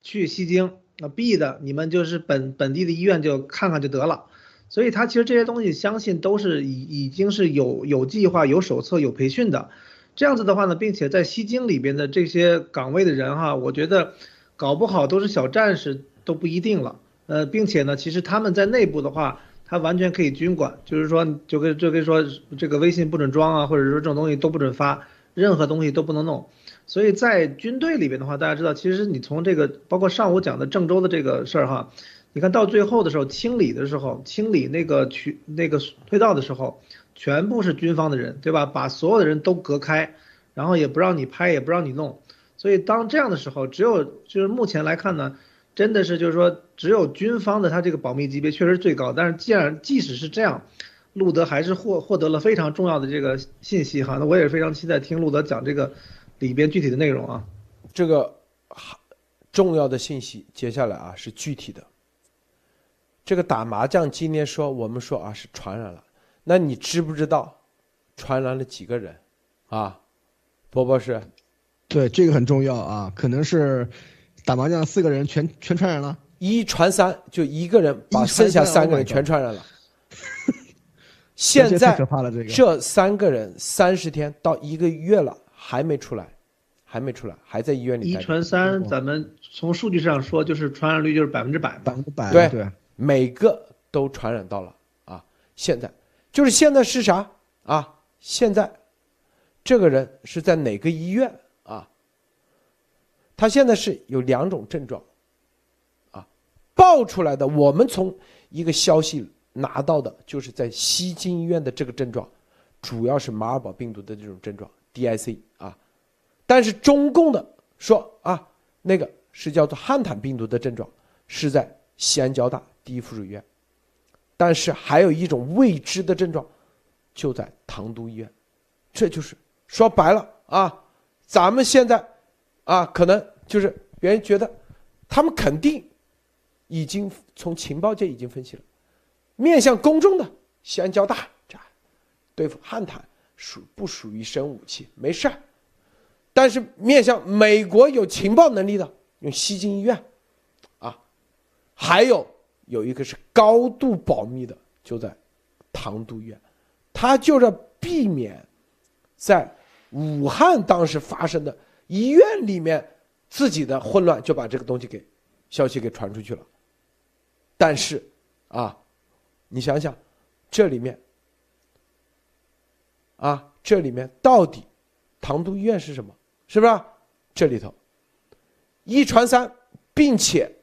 去西京，那 B 的你们就是本本地的医院就看看就得了。所以他其实这些东西相信都是已已经是有有计划、有手册、有培训的。这样子的话呢，并且在西京里边的这些岗位的人哈，我觉得搞不好都是小战士都不一定了。呃，并且呢，其实他们在内部的话，他完全可以军管，就是说，就跟就跟说这个微信不准装啊，或者说这种东西都不准发，任何东西都不能弄。所以在军队里边的话，大家知道，其实你从这个包括上午讲的郑州的这个事儿哈，你看到最后的时候清理的时候，清理那个渠那个隧道的时候。全部是军方的人，对吧？把所有的人都隔开，然后也不让你拍，也不让你弄。所以当这样的时候，只有就是目前来看呢，真的是就是说，只有军方的他这个保密级别确实最高。但是既然即使是这样，路德还是获获得了非常重要的这个信息哈。那我也是非常期待听路德讲这个里边具体的内容啊。这个重要的信息，接下来啊是具体的。这个打麻将今天说我们说啊是传染了。那你知不知道，传染了几个人，啊，波波是，对这个很重要啊，可能是打麻将四个人全全传染了，一传三就一个人把剩下三个人全传染了。现在这三个人三十天到一个月了还没出来，还没出来，还在医院里。一传三，咱们从数据上说就是传染率就是百分之百，百分之百。对对，每个都传染到了啊，现在。就是现在是啥啊？现在，这个人是在哪个医院啊？他现在是有两种症状，啊，爆出来的。我们从一个消息拿到的，就是在西京医院的这个症状，主要是马尔堡病毒的这种症状，DIC 啊。但是中共的说啊，那个是叫做汉坦病毒的症状，是在西安交大第一附属医院。但是还有一种未知的症状，就在唐都医院，这就是说白了啊，咱们现在啊，可能就是别人觉得，他们肯定已经从情报界已经分析了，面向公众的西安交大这对付汉坦属不属于生武器没事儿，但是面向美国有情报能力的用西京医院，啊，还有。有一个是高度保密的，就在唐都医院，他就是避免在武汉当时发生的医院里面自己的混乱，就把这个东西给消息给传出去了。但是啊，你想想，这里面啊，这里面到底唐都医院是什么？是不是？这里头一传三，并且。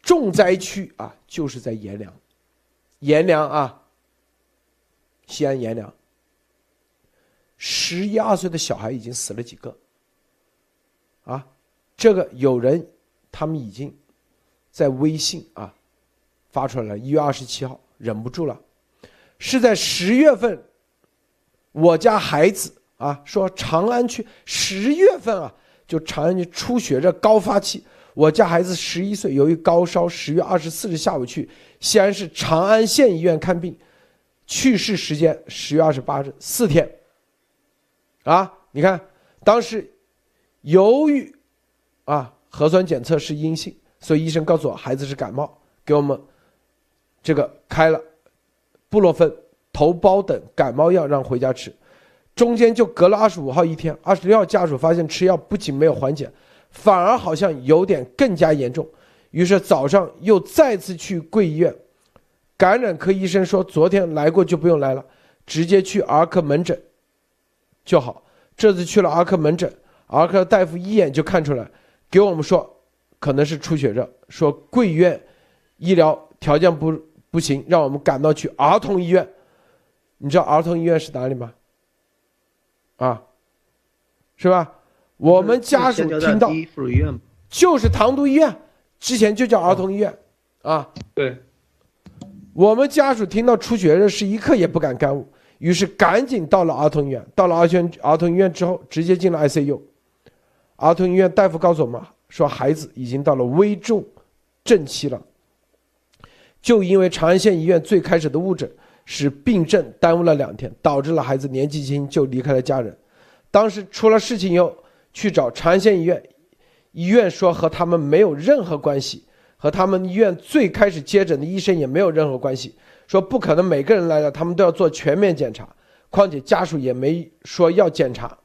重灾区啊，就是在阎良，阎良啊，西安阎良，十一二岁的小孩已经死了几个，啊，这个有人他们已经在微信啊发出来了，一月二十七号忍不住了，是在十月份，我家孩子啊说长安区十月份啊就长安区出血热高发期。我家孩子十一岁，由于高烧，十月二十四日下午去西安市长安县医院看病，去世时间十月二十八日，四天。啊，你看，当时由于啊核酸检测是阴性，所以医生告诉我孩子是感冒，给我们这个开了布洛芬、头孢等感冒药让回家吃，中间就隔了二十五号一天，二十六号家属发现吃药不仅没有缓解。反而好像有点更加严重，于是早上又再次去贵医院，感染科医生说昨天来过就不用来了，直接去儿科门诊就好。这次去了儿科门诊，儿科大夫一眼就看出来，给我们说可能是出血热，说贵医院医疗条件不不行，让我们赶到去儿童医院。你知道儿童医院是哪里吗？啊，是吧？我们家属听到，就是唐都医院，之前就叫儿童医院，啊，对。我们家属听到出血热，是一刻也不敢耽误，于是赶紧到了儿童医院。到了儿童儿童医院之后，直接进了 ICU。儿童医院大夫告诉我们说，孩子已经到了危重症期了。就因为长安县医院最开始的误诊，使病症耽误了两天，导致了孩子年纪轻就离开了家人。当时出了事情以后。去找长安县医院，医院说和他们没有任何关系，和他们医院最开始接诊的医生也没有任何关系。说不可能每个人来了，他们都要做全面检查，况且家属也没说要检查。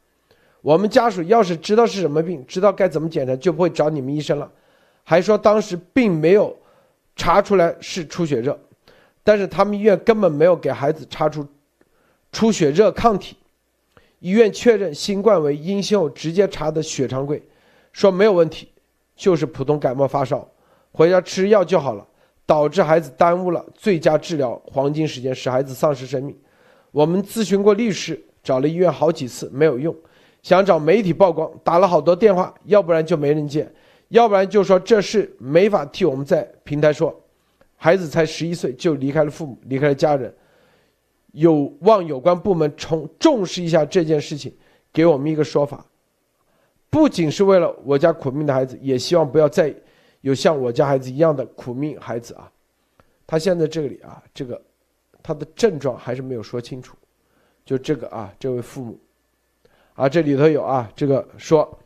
我们家属要是知道是什么病，知道该怎么检查，就不会找你们医生了。还说当时并没有查出来是出血热，但是他们医院根本没有给孩子查出出血热抗体。医院确认新冠为阴性后，直接查的血常规，说没有问题，就是普通感冒发烧，回家吃药就好了。导致孩子耽误了最佳治疗黄金时间，使孩子丧失生命。我们咨询过律师，找了医院好几次没有用，想找媒体曝光，打了好多电话，要不然就没人接，要不然就说这事没法替我们在平台说。孩子才十一岁就离开了父母，离开了家人，有望有关部门重重视一下这件事情，给我们一个说法。不仅是为了我家苦命的孩子，也希望不要再。有像我家孩子一样的苦命孩子啊，他现在这里啊，这个他的症状还是没有说清楚，就这个啊，这位父母啊，这里头有啊，这个说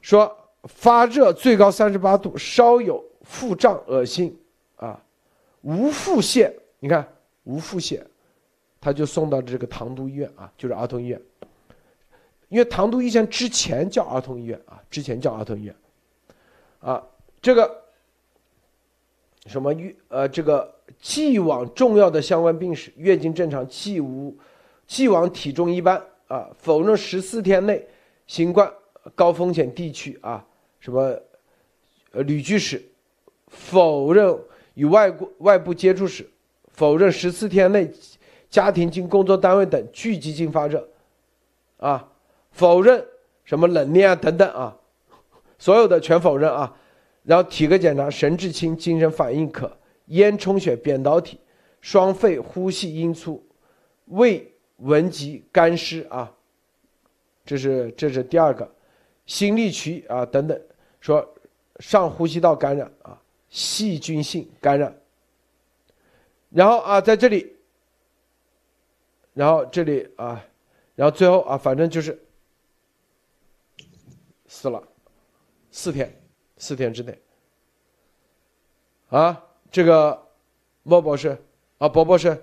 说发热最高三十八度，稍有腹胀、恶心啊，无腹泻，你看无腹泻，他就送到这个唐都医院啊，就是儿童医院，因为唐都医院之前叫儿童医院啊，之前叫儿童医院。啊，这个什么月呃，这个既往重要的相关病史，月经正常，既无既往体重一般啊，否认十四天内新冠高风险地区啊，什么呃旅居史，否认与外国外部接触史，否认十四天内家庭经工作单位等聚集性发热，啊，否认什么冷链啊等等啊。所有的全否认啊，然后体格检查，神志清，精神反应可，烟充血，扁桃体，双肺呼吸音粗，胃闻及干湿啊，这是这是第二个，心力区啊等等，说上呼吸道感染啊，细菌性感染，然后啊在这里，然后这里啊，然后最后啊反正就是死了。四天，四天之内，啊，这个莫博士啊，博博士，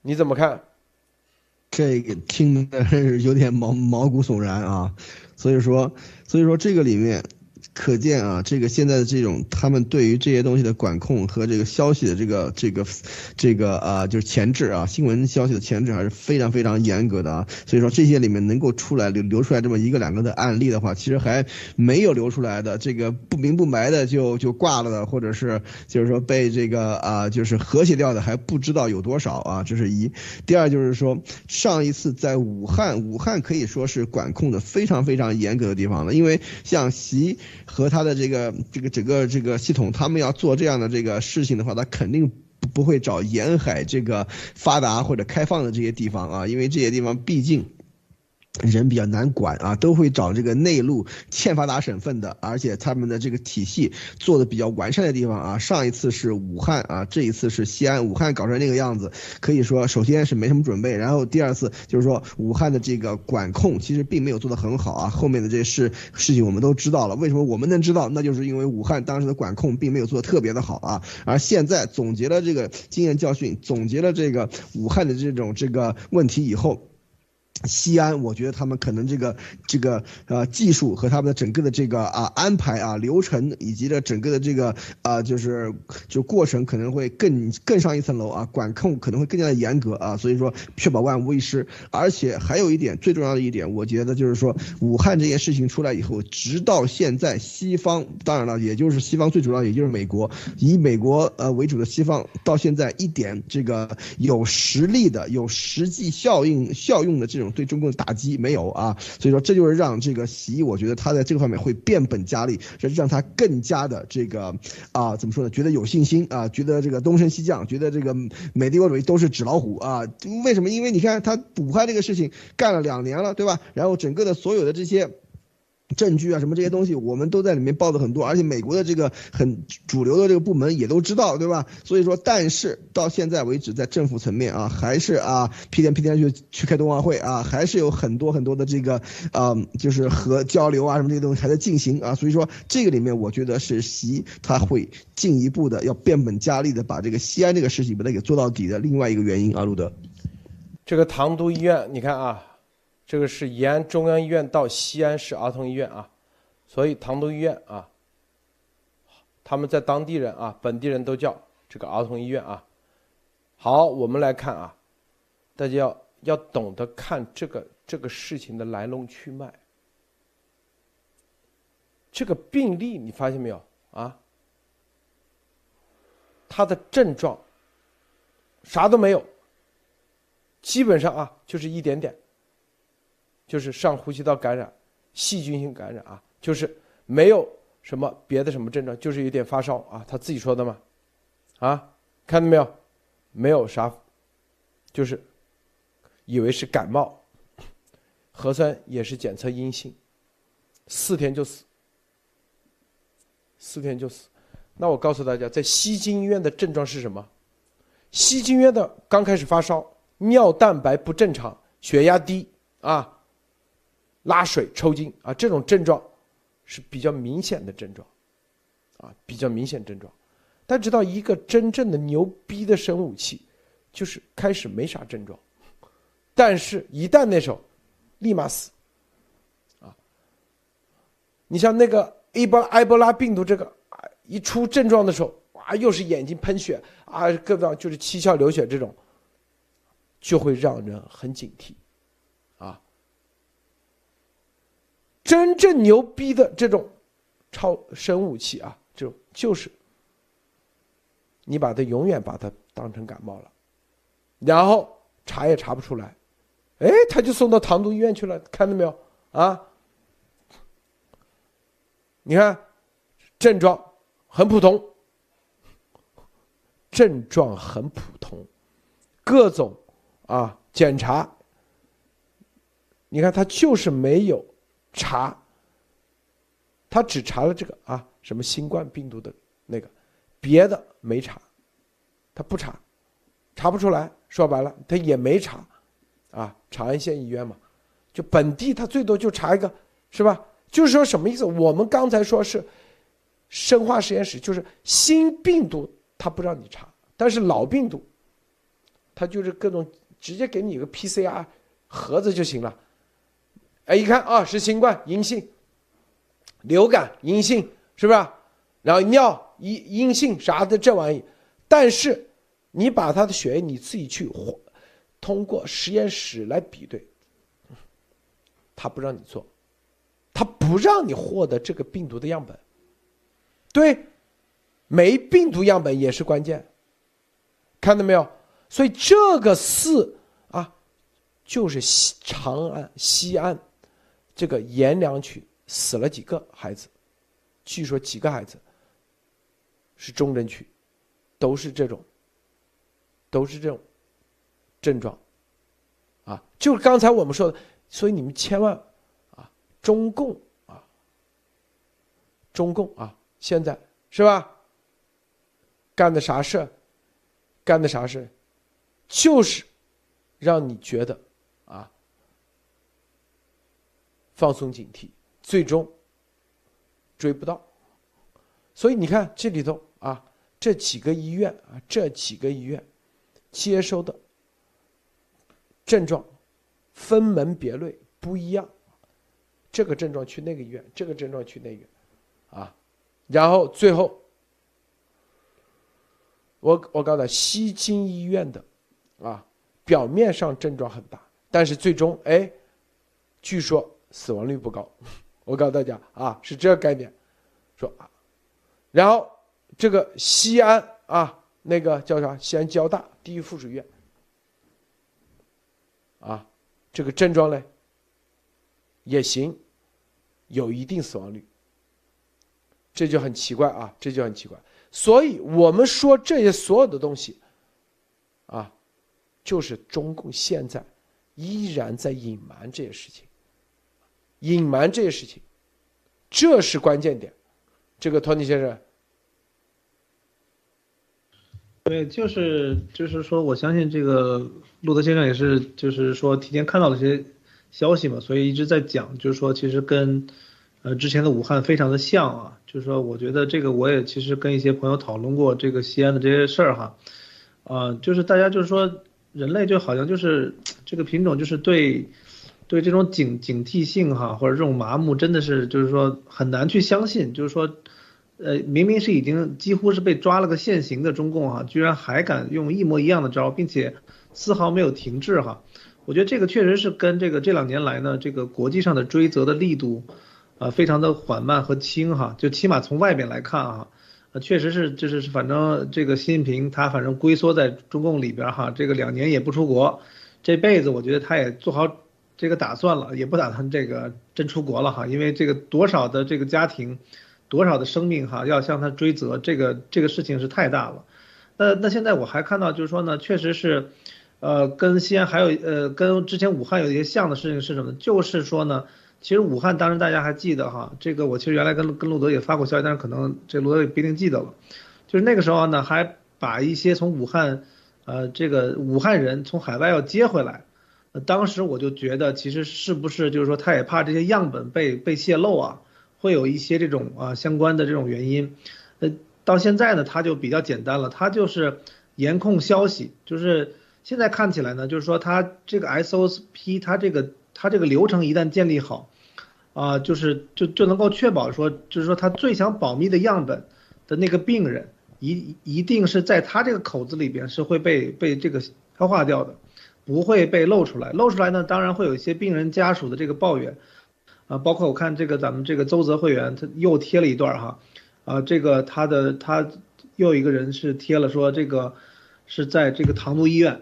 你怎么看？这个听的是有点毛毛骨悚然啊，所以说，所以说这个里面。可见啊，这个现在的这种他们对于这些东西的管控和这个消息的这个这个这个啊，就是前置啊，新闻消息的前置还是非常非常严格的啊。所以说这些里面能够出来流流出来这么一个两个的案例的话，其实还没有流出来的这个不明不白的就就挂了的，或者是就是说被这个啊就是和谐掉的还不知道有多少啊。这是一。第二就是说上一次在武汉，武汉可以说是管控的非常非常严格的地方了，因为像习。和他的这个这个整个这个系统，他们要做这样的这个事情的话，他肯定不会找沿海这个发达或者开放的这些地方啊，因为这些地方毕竟。人比较难管啊，都会找这个内陆欠发达省份的，而且他们的这个体系做的比较完善的地方啊。上一次是武汉啊，这一次是西安。武汉搞成那个样子，可以说首先是没什么准备，然后第二次就是说武汉的这个管控其实并没有做得很好啊。后面的这些事事情我们都知道了，为什么我们能知道？那就是因为武汉当时的管控并没有做得特别的好啊。而现在总结了这个经验教训，总结了这个武汉的这种这个问题以后。西安，我觉得他们可能这个这个呃技术和他们的整个的这个啊安排啊流程以及的整个的这个啊就是就过程可能会更更上一层楼啊，管控可能会更加的严格啊，所以说确保万无一失。而且还有一点最重要的一点，我觉得就是说武汉这件事情出来以后，直到现在西方当然了，也就是西方最主要也就是美国，以美国呃为主的西方到现在一点这个有实力的、有实际效应效用的这种。对中共的打击没有啊，所以说这就是让这个习，我觉得他在这个方面会变本加厉，这让他更加的这个啊，怎么说呢？觉得有信心啊，觉得这个东升西降，觉得这个美帝国主义都是纸老虎啊？为什么？因为你看他武汉这个事情干了两年了，对吧？然后整个的所有的这些。证据啊，什么这些东西，我们都在里面报的很多，而且美国的这个很主流的这个部门也都知道，对吧？所以说，但是到现在为止，在政府层面啊，还是啊屁颠屁颠去去开冬奥会啊，还是有很多很多的这个啊，就是和交流啊什么这些东西还在进行啊。所以说，这个里面我觉得是习他会进一步的要变本加厉的把这个西安这个事情把它给做到底的另外一个原因啊，路德。这个唐都医院，你看啊。这个是延安中央医院到西安市儿童医院啊，所以唐都医院啊，他们在当地人啊，本地人都叫这个儿童医院啊。好，我们来看啊，大家要要懂得看这个这个事情的来龙去脉。这个病例你发现没有啊？他的症状啥都没有，基本上啊就是一点点。就是上呼吸道感染，细菌性感染啊，就是没有什么别的什么症状，就是有点发烧啊，他自己说的嘛，啊，看到没有？没有啥，就是以为是感冒，核酸也是检测阴性，四天就死，四天就死。那我告诉大家，在西京医院的症状是什么？西京医院的刚开始发烧，尿蛋白不正常，血压低啊。拉水、抽筋啊，这种症状是比较明显的症状，啊，比较明显症状。但知道一个真正的牛逼的生物武器，就是开始没啥症状，但是一旦那时候，立马死，啊。你像那个埃博埃博拉病毒这个啊，一出症状的时候，哇，又是眼睛喷血啊，各种就是七窍流血这种，就会让人很警惕。真正牛逼的这种超生武器啊，就就是你把它永远把它当成感冒了，然后查也查不出来，哎，他就送到唐都医院去了，看到没有啊？你看症状很普通，症状很普通，各种啊检查，你看他就是没有。查，他只查了这个啊，什么新冠病毒的那个，别的没查，他不查，查不出来。说白了，他也没查，啊，长安县医院嘛，就本地他最多就查一个，是吧？就是说什么意思？我们刚才说是生化实验室，就是新病毒他不让你查，但是老病毒，他就是各种直接给你一个 PCR 盒子就行了。哎，一看啊，是新冠阴性，流感阴性，是不是？然后尿阴阴性啥的这玩意，但是你把他的血液你自己去通过实验室来比对，他不让你做，他不让你获得这个病毒的样本。对，没病毒样本也是关键，看到没有？所以这个四啊，就是西长安西安。这个阎良区死了几个孩子？据说几个孩子是重症区，都是这种，都是这种症状，啊，就是刚才我们说的，所以你们千万啊，中共啊，中共啊，现在是吧？干的啥事？干的啥事？就是让你觉得。放松警惕，最终追不到。所以你看这里头啊，这几个医院啊，这几个医院接收的症状分门别类不一样。这个症状去那个医院，这个症状去那个，啊，然后最后我我告诉他，西京医院的啊，表面上症状很大，但是最终哎，据说。死亡率不高，我告诉大家啊，是这个概念，说啊，然后这个西安啊，那个叫啥？西安交大第一附属医院，啊，这个症状呢也行，有一定死亡率，这就很奇怪啊，这就很奇怪。所以我们说这些所有的东西，啊，就是中共现在依然在隐瞒这些事情。隐瞒这些事情，这是关键点。这个托尼先生，对，就是就是说，我相信这个路德先生也是，就是说提前看到了这些消息嘛，所以一直在讲，就是说其实跟呃之前的武汉非常的像啊，就是说我觉得这个我也其实跟一些朋友讨论过这个西安的这些事儿哈，啊，就是大家就是说人类就好像就是这个品种就是对。对这种警警惕性哈，或者这种麻木，真的是就是说很难去相信。就是说，呃，明明是已经几乎是被抓了个现行的中共哈，居然还敢用一模一样的招，并且丝毫没有停滞哈。我觉得这个确实是跟这个这两年来呢，这个国际上的追责的力度，啊，非常的缓慢和轻哈。就起码从外边来看啊，呃，确实是就是反正这个习近平他反正龟缩在中共里边哈，这个两年也不出国，这辈子我觉得他也做好。这个打算了，也不打算这个真出国了哈，因为这个多少的这个家庭，多少的生命哈，要向他追责，这个这个事情是太大了。那那现在我还看到就是说呢，确实是，呃，跟西安还有呃，跟之前武汉有一些像的事情是什么？就是说呢，其实武汉当时大家还记得哈，这个我其实原来跟跟路德也发过消息，但是可能这路德也不一定记得了。就是那个时候呢，还把一些从武汉，呃，这个武汉人从海外要接回来。当时我就觉得，其实是不是就是说，他也怕这些样本被被泄露啊，会有一些这种啊相关的这种原因。呃，到现在呢，他就比较简单了，他就是严控消息，就是现在看起来呢，就是说他这个 SOP，他这个他这个流程一旦建立好，啊，就是就就能够确保说，就是说他最想保密的样本的那个病人，一一定是在他这个口子里边是会被被这个消化掉的。不会被露出来，露出来呢，当然会有一些病人家属的这个抱怨，啊，包括我看这个咱们这个邹泽会员他又贴了一段哈，啊，这个他的他又一个人是贴了说这个是在这个唐都医院，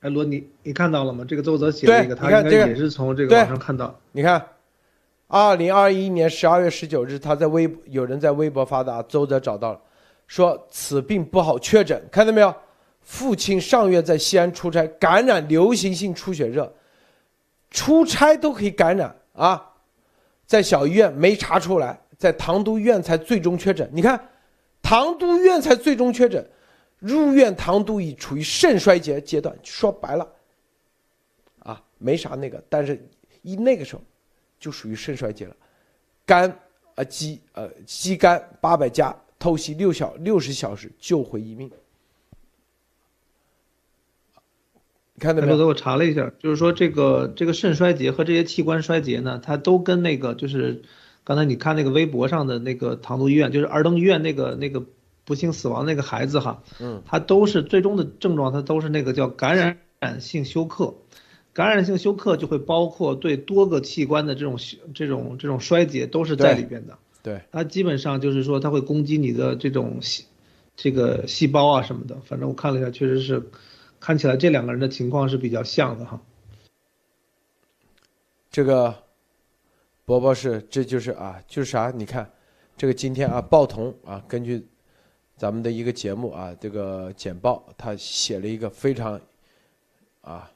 哎罗你你看到了吗？这个邹泽写的一个，他应该也是从这个网上看到。你看，二零二一年十二月十九日，他在微有人在微博发的，邹泽找到了，说此病不好确诊，看到没有？父亲上月在西安出差，感染流行性出血热，出差都可以感染啊，在小医院没查出来，在唐都医院才最终确诊。你看，唐都医院才最终确诊，入院唐都已处于肾衰竭阶段。说白了，啊，没啥那个，但是一那个时候，就属于肾衰竭了，肝啊肌呃肌肝八百加，透析六小六十小时救回一命。看到没有？我查了一下，就是说这个这个肾衰竭和这些器官衰竭呢，它都跟那个就是刚才你看那个微博上的那个唐都医院，就是儿童医院那个那个不幸死亡那个孩子哈，嗯，他都是最终的症状，他都是那个叫感染性休克，感染性休克就会包括对多个器官的这种这种这种衰竭都是在里边的，对，它基本上就是说它会攻击你的这种细这个细胞啊什么的，反正我看了一下，确实是。看起来这两个人的情况是比较像的哈。这个，伯伯是，这就是啊，就是啥？你看，这个今天啊，报童啊，根据咱们的一个节目啊，这个简报，他写了一个非常啊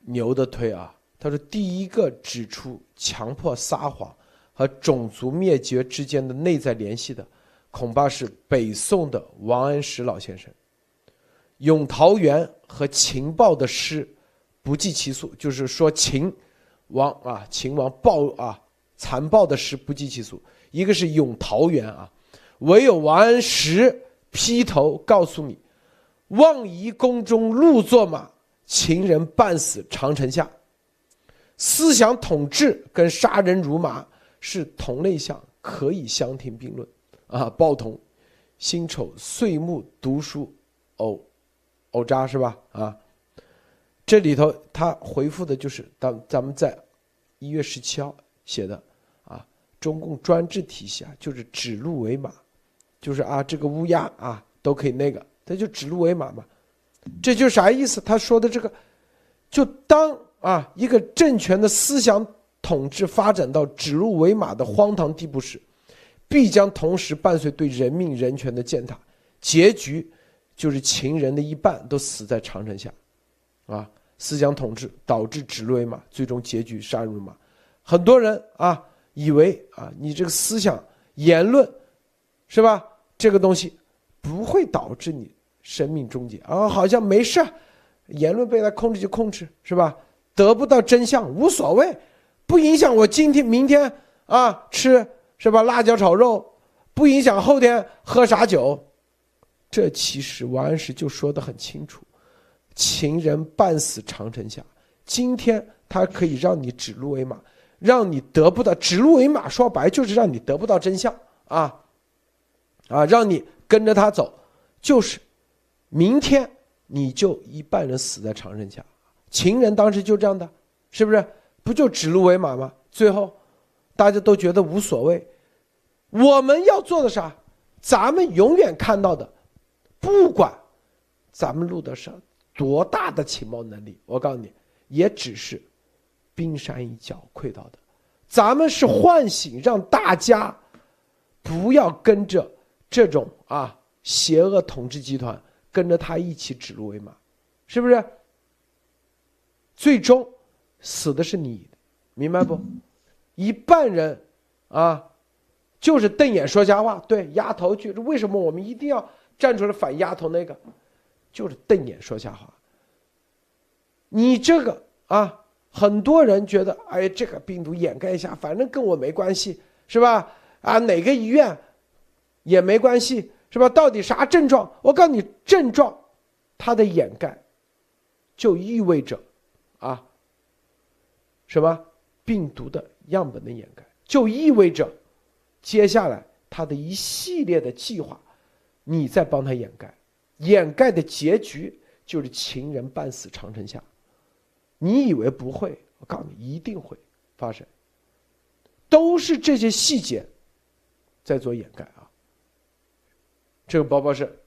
牛的推啊。他说，第一个指出强迫撒谎和种族灭绝之间的内在联系的，恐怕是北宋的王安石老先生。咏桃园和秦豹的诗不计其数，就是说秦王啊，秦王暴啊残暴的诗不计其数。一个是咏桃园啊，唯有王安石劈头告诉你：望夷宫中鹿作马，秦人半死长城下。思想统治跟杀人如麻是同类项，可以相提并论啊。鲍同，辛丑岁暮读书哦。欧扎是吧？啊，这里头他回复的就是当咱们在一月十七号写的啊，中共专制体系啊，就是指鹿为马，就是啊，这个乌鸦啊都可以那个，他就指鹿为马嘛，这就啥意思？他说的这个，就当啊一个政权的思想统治发展到指鹿为马的荒唐地步时，必将同时伴随对人命人权的践踏，结局。就是秦人的一半都死在长城下，啊，思想统治导致指鹿为马，最终结局杀人如麻。很多人啊，以为啊，你这个思想言论，是吧？这个东西不会导致你生命终结啊，好像没事，言论被他控制就控制，是吧？得不到真相无所谓，不影响我今天明天啊吃是吧？辣椒炒肉，不影响后天喝啥酒。这其实王安石就说的很清楚：“情人半死长城下。”今天他可以让你指鹿为马，让你得不到指鹿为马，说白就是让你得不到真相啊，啊，让你跟着他走，就是明天你就一半人死在长城下。情人当时就这样的，是不是？不就指鹿为马吗？最后大家都觉得无所谓。我们要做的啥？咱们永远看到的。不管咱们录的是多大的情报能力，我告诉你，也只是冰山一角窥到的。咱们是唤醒，让大家不要跟着这种啊邪恶统治集团跟着他一起指鹿为马，是不是？最终死的是你，明白不？一半人啊，就是瞪眼说瞎话，对，压头去。为什么我们一定要？站出来反丫头那个，就是瞪眼说瞎话。你这个啊，很多人觉得，哎，这个病毒掩盖一下，反正跟我没关系，是吧？啊，哪个医院也没关系，是吧？到底啥症状？我告诉你，症状它的掩盖，就意味着啊，什么病毒的样本的掩盖，就意味着接下来它的一系列的计划。你在帮他掩盖，掩盖的结局就是情人半死长城下。你以为不会？我告诉你，一定会发生。都是这些细节在做掩盖啊。这个包包是。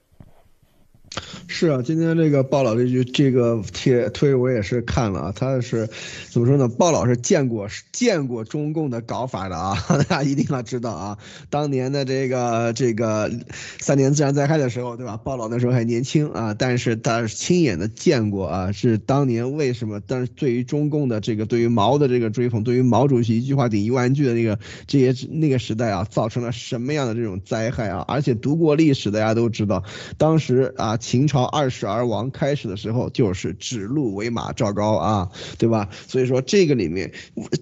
是啊，今天这个鲍老这句这个贴推我也是看了啊，他是怎么说呢？鲍老是见过见过中共的搞法的啊，大家一定要知道啊。当年的这个这个三年自然灾害的时候，对吧？鲍老那时候还年轻啊，但是他亲眼的见过啊，是当年为什么？但是对于中共的这个对于毛的这个追捧，对于毛主席一句话顶一万句的那个这些那个时代啊，造成了什么样的这种灾害啊？而且读过历史，大家都知道，当时啊，秦朝。二世而亡开始的时候就是指鹿为马，赵高啊，对吧？所以说这个里面，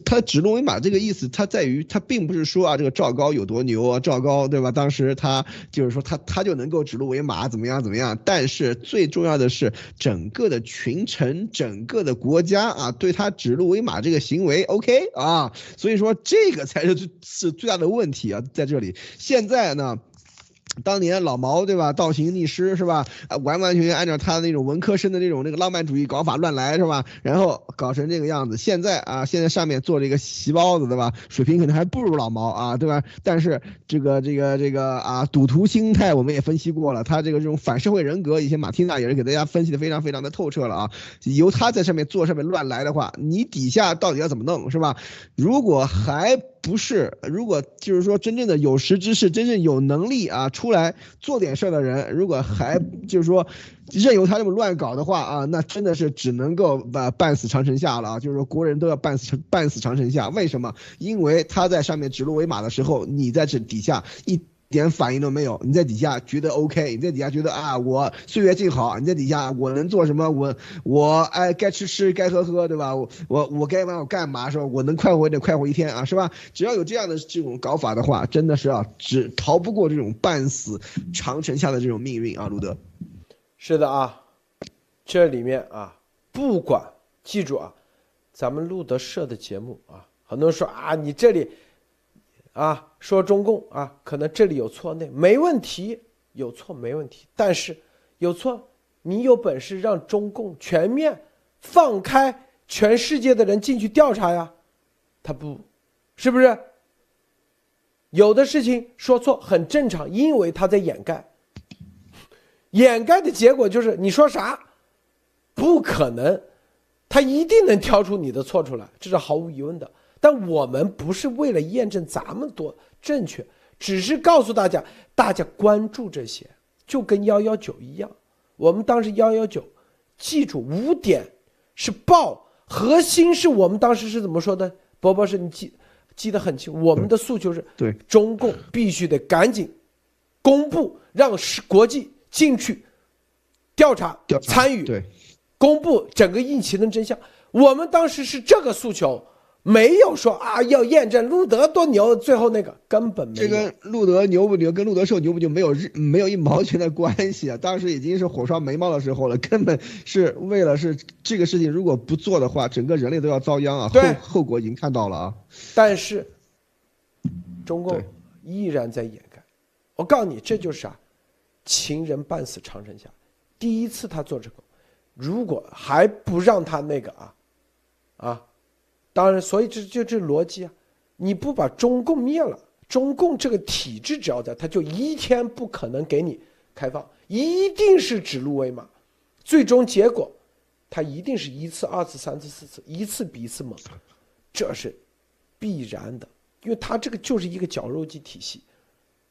他指鹿为马这个意思，它在于他并不是说啊这个赵高有多牛啊，赵高对吧？当时他就是说他他就能够指鹿为马，怎么样怎么样？但是最重要的是整个的群臣，整个的国家啊，对他指鹿为马这个行为，OK 啊？所以说这个才是是最大的问题啊，在这里现在呢。当年老毛对吧，倒行逆施是吧？完完全全按照他那种文科生的那种那个浪漫主义搞法乱来是吧？然后搞成这个样子。现在啊，现在上面做了一个席包子对吧？水平可能还不如老毛啊，对吧？但是这个这个这个啊，赌徒心态我们也分析过了，他这个这种反社会人格，以前马蒂娜也是给大家分析的非常非常的透彻了啊。由他在上面做上面乱来的话，你底下到底要怎么弄是吧？如果还。不是，如果就是说真正的有识之士，真正有能力啊，出来做点事儿的人，如果还就是说任由他这么乱搞的话啊，那真的是只能够把半死长城下了啊，就是说国人都要半死半死长城下。为什么？因为他在上面指鹿为马的时候，你在这底下一。点反应都没有，你在底下觉得 OK，你在底下觉得啊，我岁月静好，你在底下我能做什么？我我哎，该吃吃，该喝喝，对吧？我我我该玩我干嘛是吧？我能快活一点，快活一天啊，是吧？只要有这样的这种搞法的话，真的是啊，只逃不过这种半死长城下的这种命运啊，路德。是的啊，这里面啊，不管记住啊，咱们路德社的节目啊，很多人说啊，你这里。啊，说中共啊，可能这里有错，那没问题，有错没问题。但是有错，你有本事让中共全面放开全世界的人进去调查呀？他不，是不是？有的事情说错很正常，因为他在掩盖，掩盖的结果就是你说啥，不可能，他一定能挑出你的错出来，这是毫无疑问的。但我们不是为了验证咱们多正确，只是告诉大家，大家关注这些，就跟幺幺九一样。我们当时幺幺九，记住五点是报，核心是我们当时是怎么说的？伯伯是你记记得很清。我们的诉求是，对中共必须得赶紧公布，让是国际进去调查、调查参与，对，公布整个疫情的真相。我们当时是这个诉求。没有说啊，要验证路德多牛，最后那个根本没有。这个路德牛不牛，跟路德秀牛不牛，没有日没有一毛钱的关系啊！当时已经是火烧眉毛的时候了，根本是为了是这个事情，如果不做的话，整个人类都要遭殃啊！后后果已经看到了啊！但是中共依然在掩盖。我告诉你，这就是啥？情人半死长城下。第一次他做这个，如果还不让他那个啊，啊。当然，所以这就这逻辑啊！你不把中共灭了，中共这个体制只要在，他就一天不可能给你开放，一定是指鹿为马，最终结果，他一定是一次、二次、三次、四次，一次比一次猛，这是必然的，因为他这个就是一个绞肉机体系，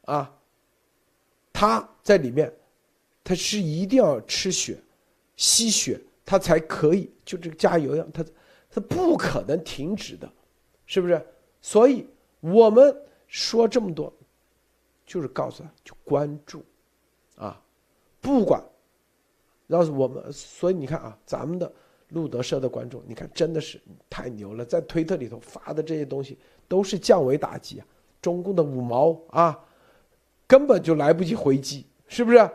啊，他在里面，他是一定要吃血、吸血，他才可以，就这个加油一样，他。它不可能停止的，是不是？所以我们说这么多，就是告诉他，就关注，啊，不管，要是我们，所以你看啊，咱们的路德社的观众，你看真的是太牛了，在推特里头发的这些东西都是降维打击啊，中共的五毛啊，根本就来不及回击，是不是？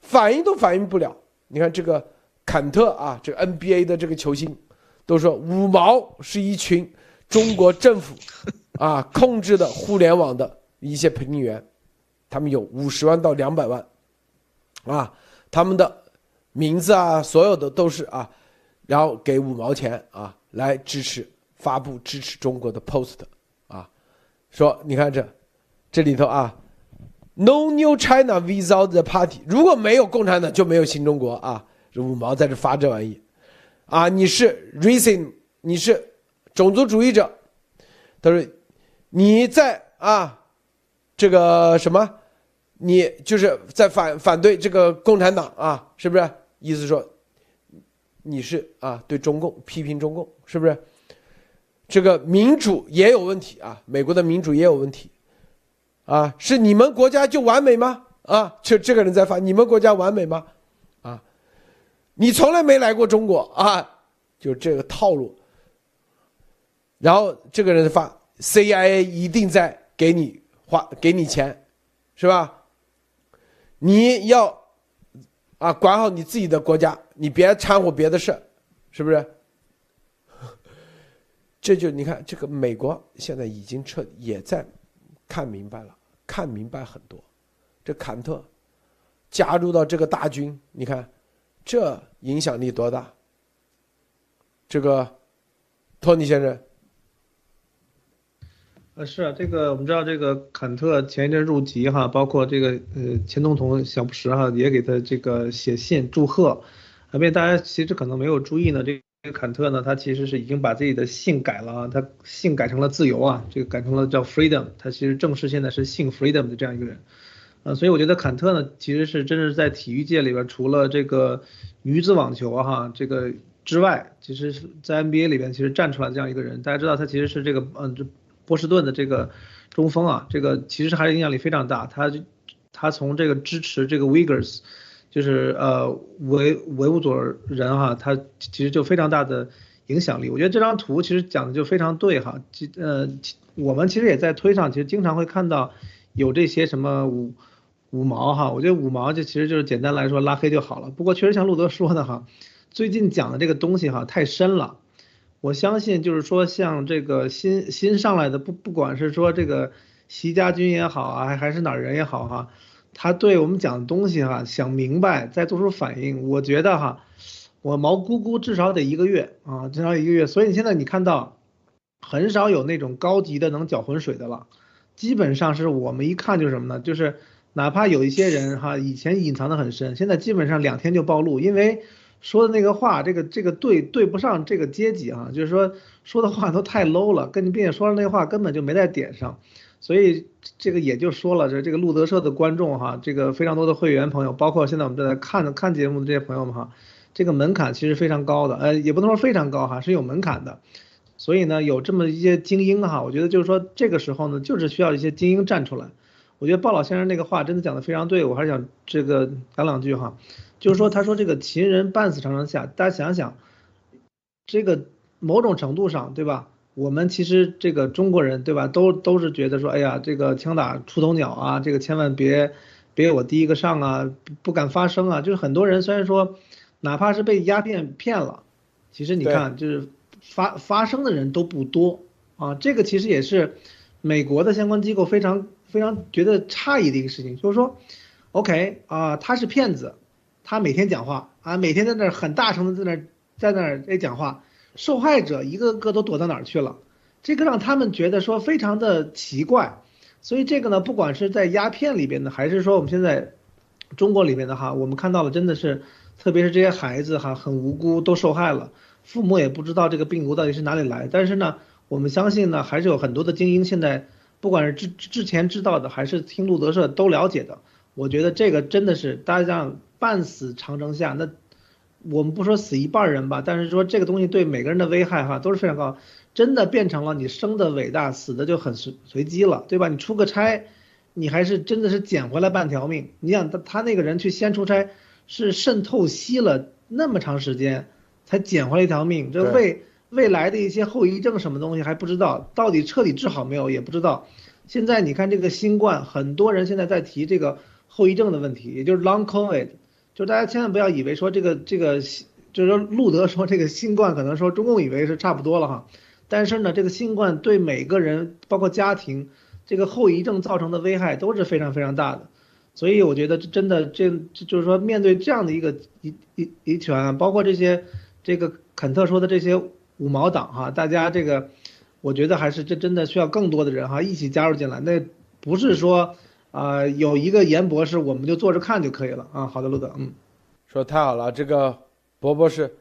反应都反应不了。你看这个坎特啊，这个 NBA 的这个球星。都说五毛是一群中国政府 啊控制的互联网的一些评论员，他们有五十万到两百万，啊，他们的名字啊，所有的都是啊，然后给五毛钱啊来支持发布支持中国的 post 啊，说你看这这里头啊，No New China without the party，如果没有共产党就没有新中国啊，这五毛在这发这玩意。啊，你是 racing，你是种族主义者，他说你在啊，这个什么，你就是在反反对这个共产党啊，是不是？意思说你是啊，对中共批评中共，是不是？这个民主也有问题啊，美国的民主也有问题，啊，是你们国家就完美吗？啊，就这个人在发，你们国家完美吗？你从来没来过中国啊，就这个套路。然后这个人发 CIA 一定在给你花给你钱，是吧？你要啊管好你自己的国家，你别掺和别的事是不是？这就你看，这个美国现在已经彻底也在看明白了，看明白很多。这坎特加入到这个大军，你看。这影响力多大？这个托尼先生，呃，是啊，这个我们知道，这个坎特前一阵入籍哈，包括这个呃钱总统小布什哈也给他这个写信祝贺，啊，因为大家其实可能没有注意呢，这个坎特呢，他其实是已经把自己的姓改了啊，他姓改成了自由啊，这个改成了叫 freedom，他其实正式现在是姓 freedom 的这样一个人。呃，所以我觉得坎特呢，其实是真的是在体育界里边，除了这个女子网球哈这个之外，其实是在 NBA 里边其实站出来这样一个人。大家知道他其实是这个嗯，这波士顿的这个中锋啊，这个其实还是影响力非常大。他他从这个支持这个 Wiggers，就是呃维维吾尔人哈，他其实就非常大的影响力。我觉得这张图其实讲的就非常对哈。其呃我们其实也在推上，其实经常会看到有这些什么五。五毛哈，我觉得五毛就其实就是简单来说拉黑就好了。不过确实像路德说的哈，最近讲的这个东西哈太深了。我相信就是说像这个新新上来的不不管是说这个习家军也好啊，还是哪儿人也好哈，他对我们讲的东西哈想明白再做出反应，我觉得哈，我毛估估至少得一个月啊，至少一个月。所以你现在你看到很少有那种高级的能搅浑水的了，基本上是我们一看就是什么呢？就是。哪怕有一些人哈，以前隐藏的很深，现在基本上两天就暴露，因为说的那个话，这个这个对对不上这个阶级啊，就是说说的话都太 low 了，跟你并且说的那话根本就没在点上，所以这个也就说了，这这个路德社的观众哈，这个非常多的会员朋友，包括现在我们正在看的看节目的这些朋友们哈，这个门槛其实非常高的，呃，也不能说非常高哈，是有门槛的，所以呢，有这么一些精英哈，我觉得就是说这个时候呢，就是需要一些精英站出来。我觉得鲍老先生那个话真的讲的非常对，我还是想这个讲两句哈，就是说他说这个秦人半死长城下，大家想想，这个某种程度上对吧？我们其实这个中国人对吧，都都是觉得说，哎呀，这个枪打出头鸟啊，这个千万别别我第一个上啊，不敢发声啊。就是很多人虽然说，哪怕是被鸦片骗了，其实你看就是发发声的人都不多啊。这个其实也是美国的相关机构非常非常觉得诧异的一个事情，就是说，OK 啊，他是骗子，他每天讲话啊，每天在那儿很大声的在那儿在那儿在讲话。受害者一个个都躲到哪儿去了？这个让他们觉得说非常的奇怪，所以这个呢，不管是在鸦片里边的，还是说我们现在中国里面的哈，我们看到了真的是，特别是这些孩子哈，很无辜都受害了，父母也不知道这个病毒到底是哪里来。但是呢，我们相信呢，还是有很多的精英现在，不管是之之前知道的，还是听路德社都了解的。我觉得这个真的是大家半死长城下那。我们不说死一半人吧，但是说这个东西对每个人的危害哈都是非常高，真的变成了你生的伟大，死的就很随随机了，对吧？你出个差，你还是真的是捡回来半条命。你想他他那个人去先出差，是肾透析了那么长时间才捡回来一条命，这未未来的一些后遗症什么东西还不知道，到底彻底治好没有也不知道。现在你看这个新冠，很多人现在在提这个后遗症的问题，也就是 Long COVID。就大家千万不要以为说这个这个，就是说路德说这个新冠可能说中共以为是差不多了哈，但是呢，这个新冠对每个人包括家庭，这个后遗症造成的危害都是非常非常大的，所以我觉得真的这就是说面对这样的一个一一一群，包括这些这个肯特说的这些五毛党哈，大家这个我觉得还是这真的需要更多的人哈一起加入进来，那不是说。啊，有一个严博士，我们就坐着看就可以了啊。好的，陆总，嗯，说太好了，这个博博士，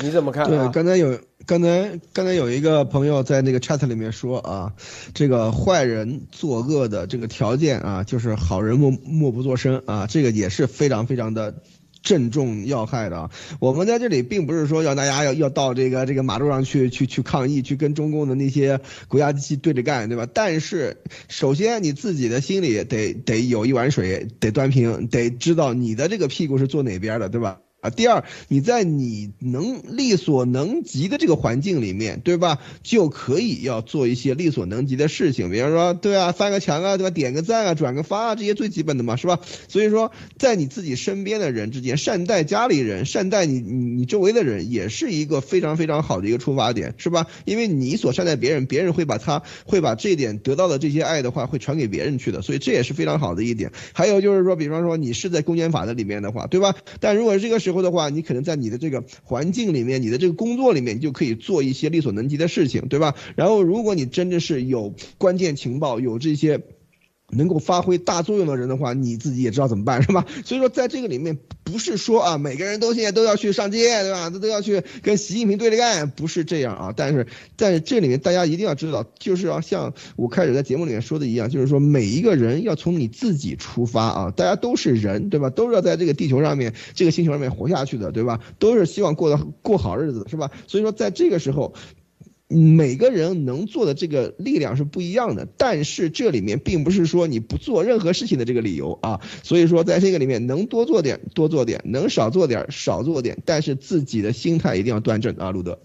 你怎么看？对，刚才有刚才刚才有一个朋友在那个 chat 里面说啊，这个坏人作恶的这个条件啊，就是好人默默不作声啊，这个也是非常非常的。正中要害的！我们在这里并不是说要大家要要到这个这个马路上去去去抗议，去跟中共的那些国家机器对着干，对吧？但是首先你自己的心里得得有一碗水，得端平，得知道你的这个屁股是坐哪边的，对吧？啊，第二，你在你能力所能及的这个环境里面，对吧？就可以要做一些力所能及的事情，比方说，对啊，翻个墙啊，对吧？点个赞啊，转个发啊，这些最基本的嘛，是吧？所以说，在你自己身边的人之间，善待家里人，善待你你你周围的人，也是一个非常非常好的一个出发点，是吧？因为你所善待别人，别人会把他会把这点得到的这些爱的话，会传给别人去的，所以这也是非常好的一点。还有就是说，比方说你是在公检法的里面的话，对吧？但如果这个是候的话，你可能在你的这个环境里面，你的这个工作里面，你就可以做一些力所能及的事情，对吧？然后，如果你真的是有关键情报，有这些。能够发挥大作用的人的话，你自己也知道怎么办，是吧？所以说，在这个里面，不是说啊，每个人都现在都要去上街，对吧？都都要去跟习近平对着干，不是这样啊。但是在这里面，大家一定要知道，就是要像我开始在节目里面说的一样，就是说每一个人要从你自己出发啊。大家都是人，对吧？都是要在这个地球上面、这个星球上面活下去的，对吧？都是希望过得过好日子，是吧？所以说，在这个时候。每个人能做的这个力量是不一样的，但是这里面并不是说你不做任何事情的这个理由啊。所以说，在这个里面能多做点多做点，能少做点少做点，但是自己的心态一定要端正啊，路德。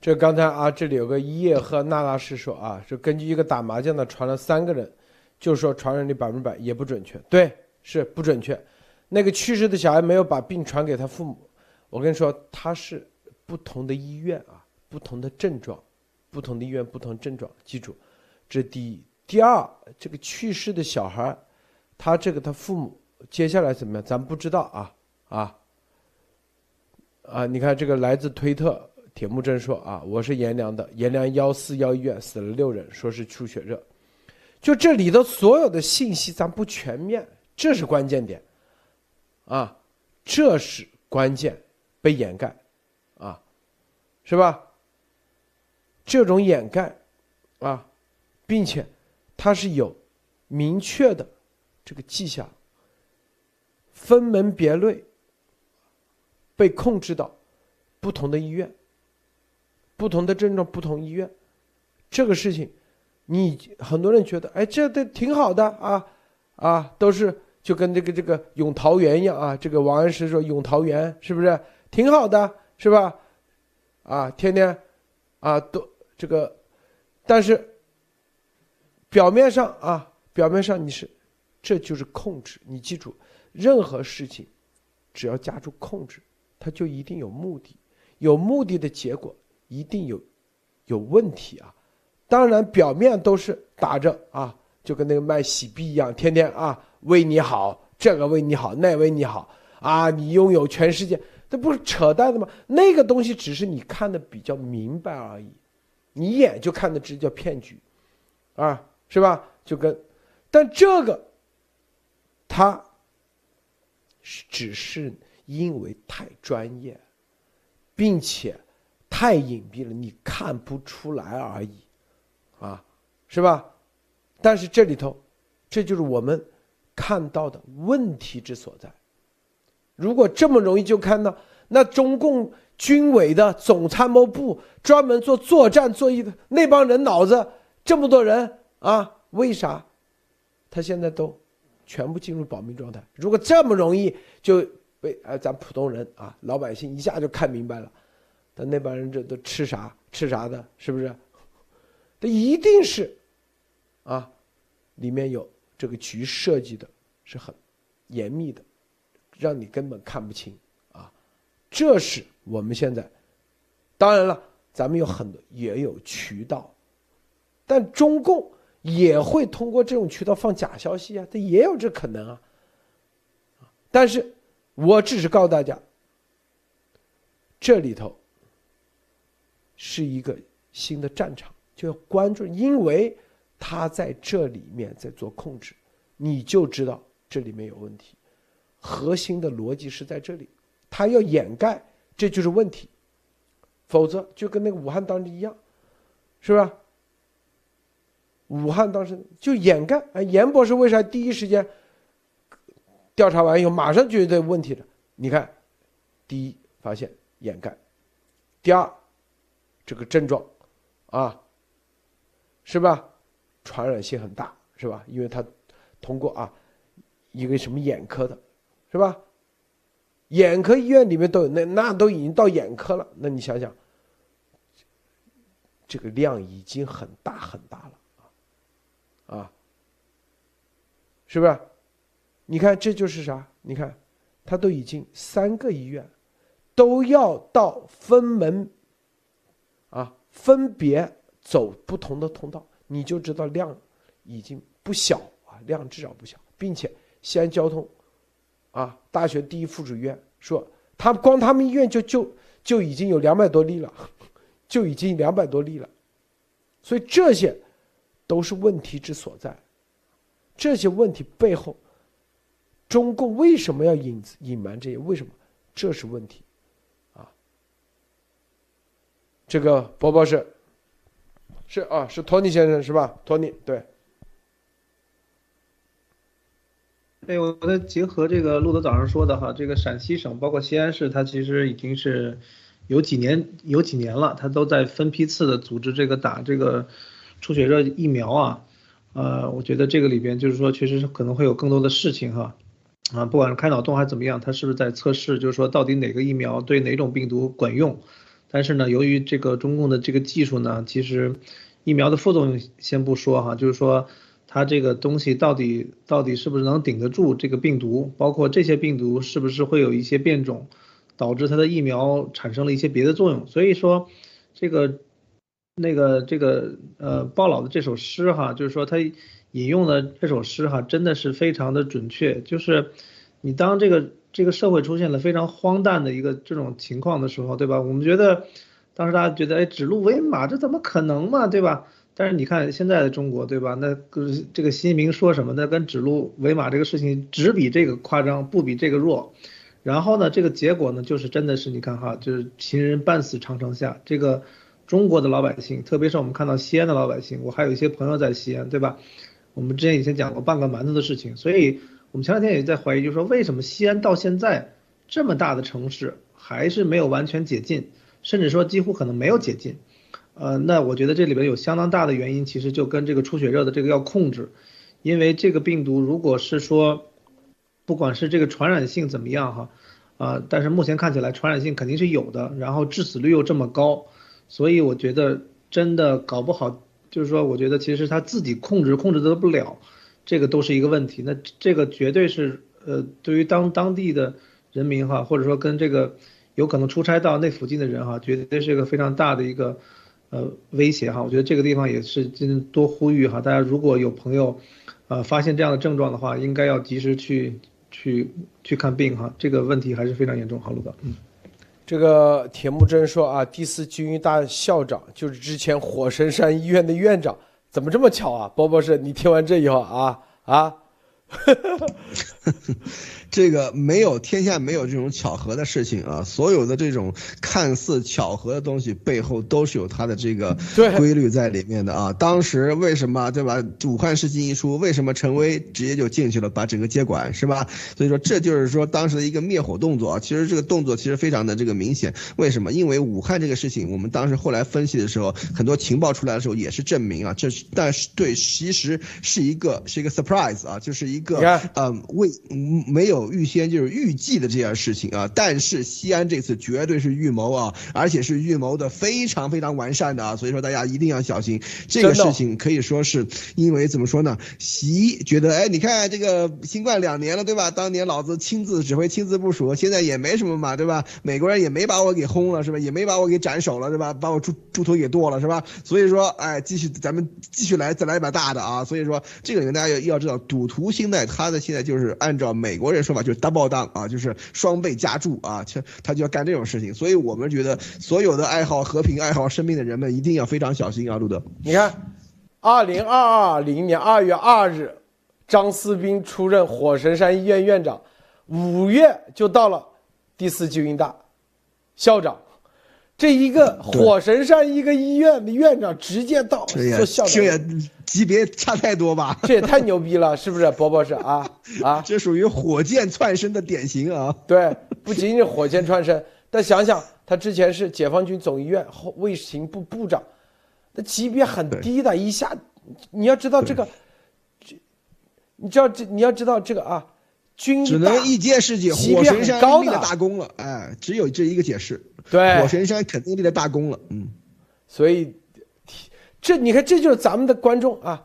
这刚才啊，这里有个叶和娜拉是说啊，是根据一个打麻将的传了三个人，就是说传染率百分百也不准确，对，是不准确。那个去世的小孩没有把病传给他父母，我跟你说，他是不同的医院啊。不同的症状，不同的医院不同症状，记住，这第一。第二，这个去世的小孩，他这个他父母接下来怎么样，咱不知道啊啊啊！你看这个来自推特铁木真说啊，我是阎良的，阎良幺四幺医院死了六人，说是出血热。就这里头所有的信息咱不全面，这是关键点啊，这是关键被掩盖啊，是吧？这种掩盖，啊，并且它是有明确的这个迹象，分门别类被控制到不同的医院，不同的症状不同医院，这个事情，你很多人觉得，哎，这都挺好的啊，啊，都是就跟这个这个永桃园一样啊，这个王安石说永桃园是不是挺好的，是吧？啊，天天，啊，都这个，但是表面上啊，表面上你是，这就是控制，你记住，任何事情，只要加注控制，它就一定有目的，有目的的结果。一定有有问题啊！当然，表面都是打着啊，就跟那个卖喜币一样，天天啊为你好，这个为你好，那为你好啊，你拥有全世界，这不是扯淡的吗？那个东西只是你看的比较明白而已，你一眼就看得知叫骗局，啊，是吧？就跟，但这个，他只是因为太专业，并且。太隐蔽了，你看不出来而已，啊，是吧？但是这里头，这就是我们看到的问题之所在。如果这么容易就看到，那中共军委的总参谋部专门做作战作业的那帮人脑子这么多人啊，为啥他现在都全部进入保密状态？如果这么容易就被呃咱普通人啊老百姓一下就看明白了。但那帮人这都吃啥吃啥的，是不是？他一定是，啊，里面有这个局设计的是很严密的，让你根本看不清。这是我们现在，当然了，咱们有很多也有渠道，但中共也会通过这种渠道放假消息啊，它也有这可能啊。但是我只是告诉大家，这里头。是一个新的战场，就要关注，因为他在这里面在做控制，你就知道这里面有问题。核心的逻辑是在这里，他要掩盖，这就是问题。否则就跟那个武汉当时一样，是吧？武汉当时就掩盖。哎，严博士为啥第一时间调查完以后马上就有这问题了？你看，第一发现掩盖，第二。这个症状，啊，是吧？传染性很大，是吧？因为他通过啊，一个什么眼科的，是吧？眼科医院里面都有，那那都已经到眼科了。那你想想，这个量已经很大很大了，啊，是不是？你看这就是啥？你看，他都已经三个医院都要到分门。啊，分别走不同的通道，你就知道量已经不小啊，量至少不小，并且西安交通，啊，大学第一附属医院说，他光他们医院就就就已经有两百多例了，就已经两百多例了，所以这些都是问题之所在，这些问题背后，中共为什么要隐隐瞒这些？为什么？这是问题。啊这个波波是，是啊，是托尼先生是吧？托尼对。哎，我我结合这个路德早上说的哈，这个陕西省包括西安市，它其实已经是有几年有几年了，它都在分批次的组织这个打这个出血热疫苗啊。呃，我觉得这个里边就是说，确实可能会有更多的事情哈。啊，不管是开脑洞还是怎么样，它是不是在测试？就是说，到底哪个疫苗对哪种病毒管用？但是呢，由于这个中共的这个技术呢，其实疫苗的副作用先不说哈，就是说它这个东西到底到底是不是能顶得住这个病毒，包括这些病毒是不是会有一些变种，导致它的疫苗产生了一些别的作用。所以说这个那个这个呃鲍老的这首诗哈，就是说他引用的这首诗哈，真的是非常的准确。就是你当这个。这个社会出现了非常荒诞的一个这种情况的时候，对吧？我们觉得，当时大家觉得，哎，指鹿为马，这怎么可能嘛，对吧？但是你看现在的中国，对吧？那个这个习近平说什么呢？跟指鹿为马这个事情只比这个夸张，不比这个弱。然后呢，这个结果呢，就是真的是你看哈，就是秦人半死长城下，这个中国的老百姓，特别是我们看到西安的老百姓，我还有一些朋友在西安，对吧？我们之前以前讲过半个馒头的事情，所以。我们前两天也在怀疑，就是说为什么西安到现在这么大的城市还是没有完全解禁，甚至说几乎可能没有解禁。呃，那我觉得这里边有相当大的原因，其实就跟这个出血热的这个要控制，因为这个病毒如果是说，不管是这个传染性怎么样哈，啊，但是目前看起来传染性肯定是有的，然后致死率又这么高，所以我觉得真的搞不好，就是说，我觉得其实他自己控制控制得不了，这个都是一个问题。那这个绝对是呃，对于当当地的人民哈，或者说跟这个有可能出差到那附近的人哈，绝对是一个非常大的一个。呃，威胁哈，我觉得这个地方也是今多呼吁哈，大家如果有朋友，呃，发现这样的症状的话，应该要及时去去去看病哈，这个问题还是非常严重。好，陆哥，嗯，这个铁木真说啊，第四军医大校长就是之前火神山医院的院长，怎么这么巧啊？波博士，你听完这以后啊啊。这个没有天下没有这种巧合的事情啊！所有的这种看似巧合的东西背后都是有它的这个规律在里面的啊！当时为什么对吧？武汉事情一出，为什么陈威直接就进去了，把整个接管是吧？所以说这就是说当时的一个灭火动作啊！其实这个动作其实非常的这个明显。为什么？因为武汉这个事情，我们当时后来分析的时候，很多情报出来的时候也是证明啊，这是但是对，其实是一个是一个 surprise 啊，就是一个嗯未没有。预先就是预计的这件事情啊，但是西安这次绝对是预谋啊，而且是预谋的非常非常完善的啊，所以说大家一定要小心这个事情，可以说是因为怎么说呢？习觉得哎，你看这个新冠两年了，对吧？当年老子亲自指挥、亲自部署，现在也没什么嘛，对吧？美国人也没把我给轰了，是吧？也没把我给斩首了，对吧？把我猪猪头给剁了，是吧？所以说，哎，继续咱们继续来，再来一把大的啊！所以说，这个里面大家要要知道，赌徒心态，他的现在就是按照美国人说。法就是 double down 啊，就是双倍加注啊，他他就要干这种事情，所以我们觉得所有的爱好和平、爱好生命的人们一定要非常小心啊，路德。你看，二零二二零年二月二日，张思斌出任火神山医院院长，五月就到了第四军医大校长。这一个火神山一个医院的院长直接到做校长，级别差太多吧？这也太牛逼了，是不是，博博士啊啊？这属于火箭窜升的典型啊！对，不仅仅是火箭窜升，但想想他之前是解放军总医院后卫行部部长，那级别很低的，一下你要知道这个，你知道这你要知道这个啊。军只能一件事情，火神山立了大功了，哎，只有这一个解释。对，火神山肯定立了大功了，嗯。所以，这你看，这就是咱们的观众啊，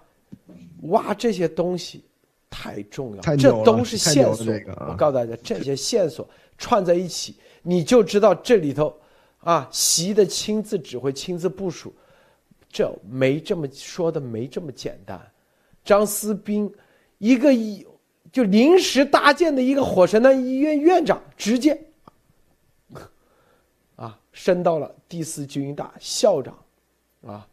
挖这些东西太重要，这都是线索。我告诉大家，这些线索串在一起，你就知道这里头啊，习的亲自指挥、亲自部署，这没这么说的，没这么简单。张思斌一个一。就临时搭建的一个火神山医院院长，直接啊升到了第四军医大校长，啊，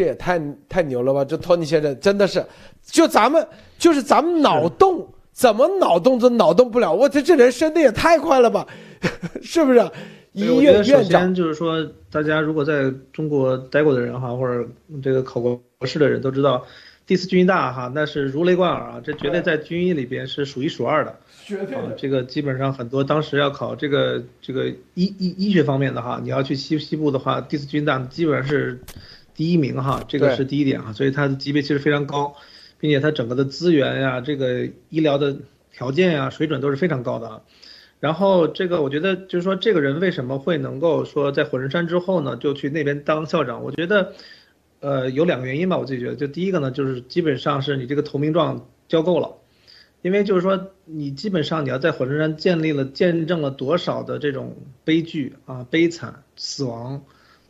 这也太太牛了吧！这托尼先生真的是，就咱们就是咱们脑洞怎么脑洞都脑洞不了。我这这人升的也太快了吧，是不是？医院院长就是说，大家如果在中国待过的人哈，或者这个考过博士的人都知道。第四军医大哈，那是如雷贯耳啊，这绝对在军医里边是数一数二的。啊，这个基本上很多当时要考这个这个医医医学方面的哈，你要去西西部的话，第四军大基本上是第一名哈，这个是第一点哈，所以它的级别其实非常高，并且它整个的资源呀，这个医疗的条件呀，水准都是非常高的啊。然后这个我觉得就是说，这个人为什么会能够说在火神山之后呢，就去那边当校长？我觉得。呃，有两个原因吧，我自己觉得，就第一个呢，就是基本上是你这个投名状交够了，因为就是说你基本上你要在火神山建立了、见证了多少的这种悲剧啊、悲惨死亡，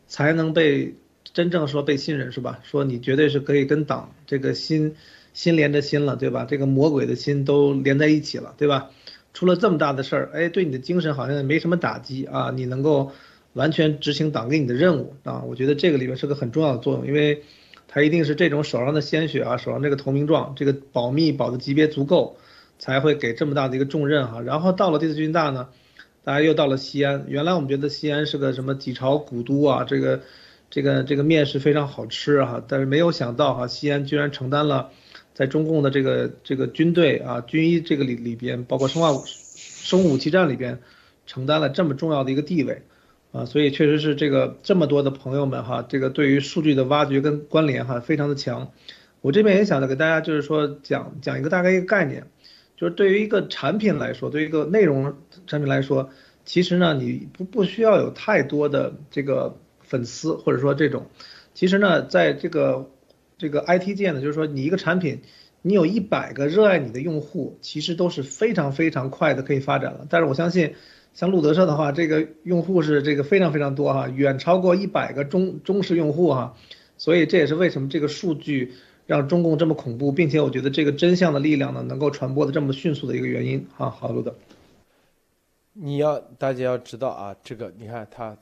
才能被真正说被信任是吧？说你绝对是可以跟党这个心心连着心了，对吧？这个魔鬼的心都连在一起了，对吧？出了这么大的事儿，哎，对你的精神好像没什么打击啊，你能够。完全执行党给你的任务啊！我觉得这个里面是个很重要的作用，因为，他一定是这种手上的鲜血啊，手上这个投名状，这个保密保的级别足够，才会给这么大的一个重任哈。然后到了第四军大呢，大家又到了西安。原来我们觉得西安是个什么几朝古都啊，这个，这个这个面食非常好吃哈，但是没有想到哈，西安居然承担了，在中共的这个这个军队啊军医这个里里边，包括生化生物武器战里边，承担了这么重要的一个地位。啊，所以确实是这个这么多的朋友们哈，这个对于数据的挖掘跟关联哈非常的强。我这边也想给大家就是说讲讲一个大概一个概念，就是对于一个产品来说，对于一个内容产品来说，其实呢你不不需要有太多的这个粉丝或者说这种，其实呢在这个这个 IT 界呢，就是说你一个产品，你有一百个热爱你的用户，其实都是非常非常快的可以发展了。但是我相信。像路德社的话，这个用户是这个非常非常多哈，远超过一百个忠忠实用户哈，所以这也是为什么这个数据让中共这么恐怖，并且我觉得这个真相的力量呢能够传播的这么迅速的一个原因啊。好，路德，你要大家要知道啊，这个你看他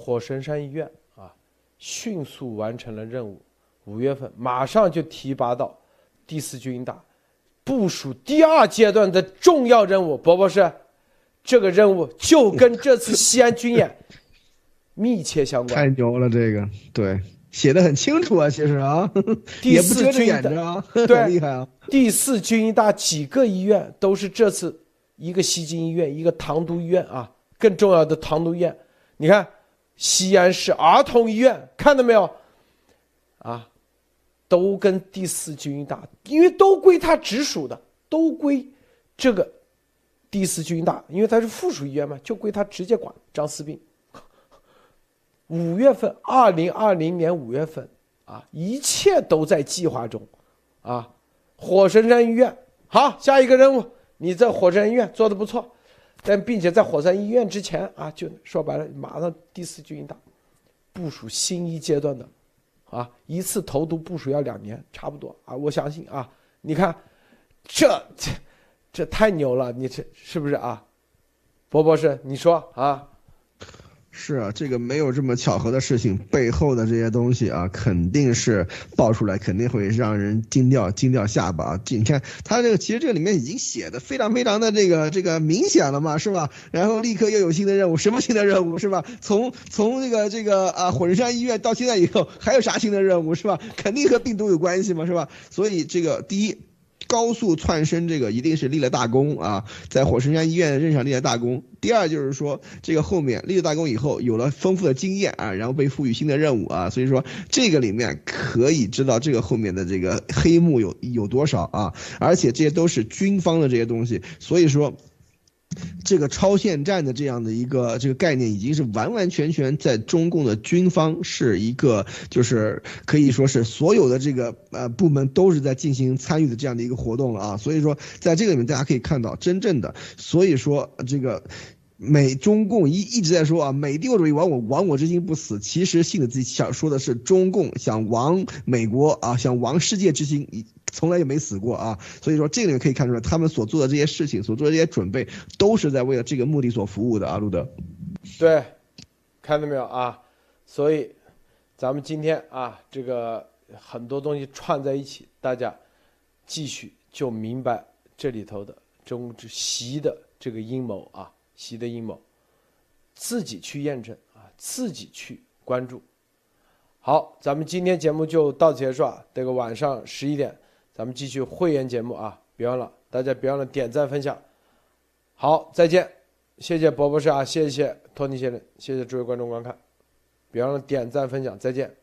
火神山医院啊，迅速完成了任务，五月份马上就提拔到第四军大，部署第二阶段的重要任务，伯伯是。这个任务就跟这次西安军演密切相关。太牛了，这个对写的很清楚啊，其实啊，也不遮着掩着啊，对，厉害啊。第四军医大几个医院都是这次一个西京医院，一个唐都医院啊，更重要的唐都医院，你看西安市儿童医院看到没有？啊，都跟第四军医大，因为都归他直属的，都归这个。第四军医大，因为他是附属医院嘛，就归他直接管。张思斌，五月份，二零二零年五月份，啊，一切都在计划中，啊，火神山医院，好，下一个任务，你在火神山医院做的不错，但并且在火山医院之前啊，就说白了，马上第四军大，部署新一阶段的，啊，一次投毒部署要两年，差不多啊，我相信啊，你看，这这。这太牛了，你这是不是啊，博博士？你说啊？是啊，这个没有这么巧合的事情，背后的这些东西啊，肯定是爆出来，肯定会让人惊掉惊掉下巴。你看他这个，其实这里面已经写的非常非常的这个这个明显了嘛，是吧？然后立刻又有新的任务，什么新的任务是吧？从从这个这个啊，火神山医院到现在以后，还有啥新的任务是吧？肯定和病毒有关系嘛，是吧？所以这个第一。高速窜升，这个一定是立了大功啊，在火神山医院任上立了大功。第二就是说，这个后面立了大功以后，有了丰富的经验啊，然后被赋予新的任务啊，所以说这个里面可以知道这个后面的这个黑幕有有多少啊，而且这些都是军方的这些东西，所以说。这个超限战的这样的一个这个概念，已经是完完全全在中共的军方是一个，就是可以说是所有的这个呃部门都是在进行参与的这样的一个活动了啊。所以说，在这个里面大家可以看到，真正的，所以说这个。美中共一一直在说啊，美帝国主义亡我亡我之心不死。其实信的自己想说的是，中共想亡美国啊，想亡世界之心，从来也没死过啊。所以说这个里面可以看出来，他们所做的这些事情，所做的这些准备，都是在为了这个目的所服务的啊。路德，对，看到没有啊？所以，咱们今天啊，这个很多东西串在一起，大家继续就明白这里头的中之习的这个阴谋啊。习的阴谋，自己去验证啊，自己去关注。好，咱们今天节目就到此结束啊。这个晚上十一点，咱们继续会员节目啊，别忘了，大家别忘了点赞分享。好，再见，谢谢博博士啊，谢谢托尼先生，谢谢诸位观众观看，别忘了点赞分享，再见。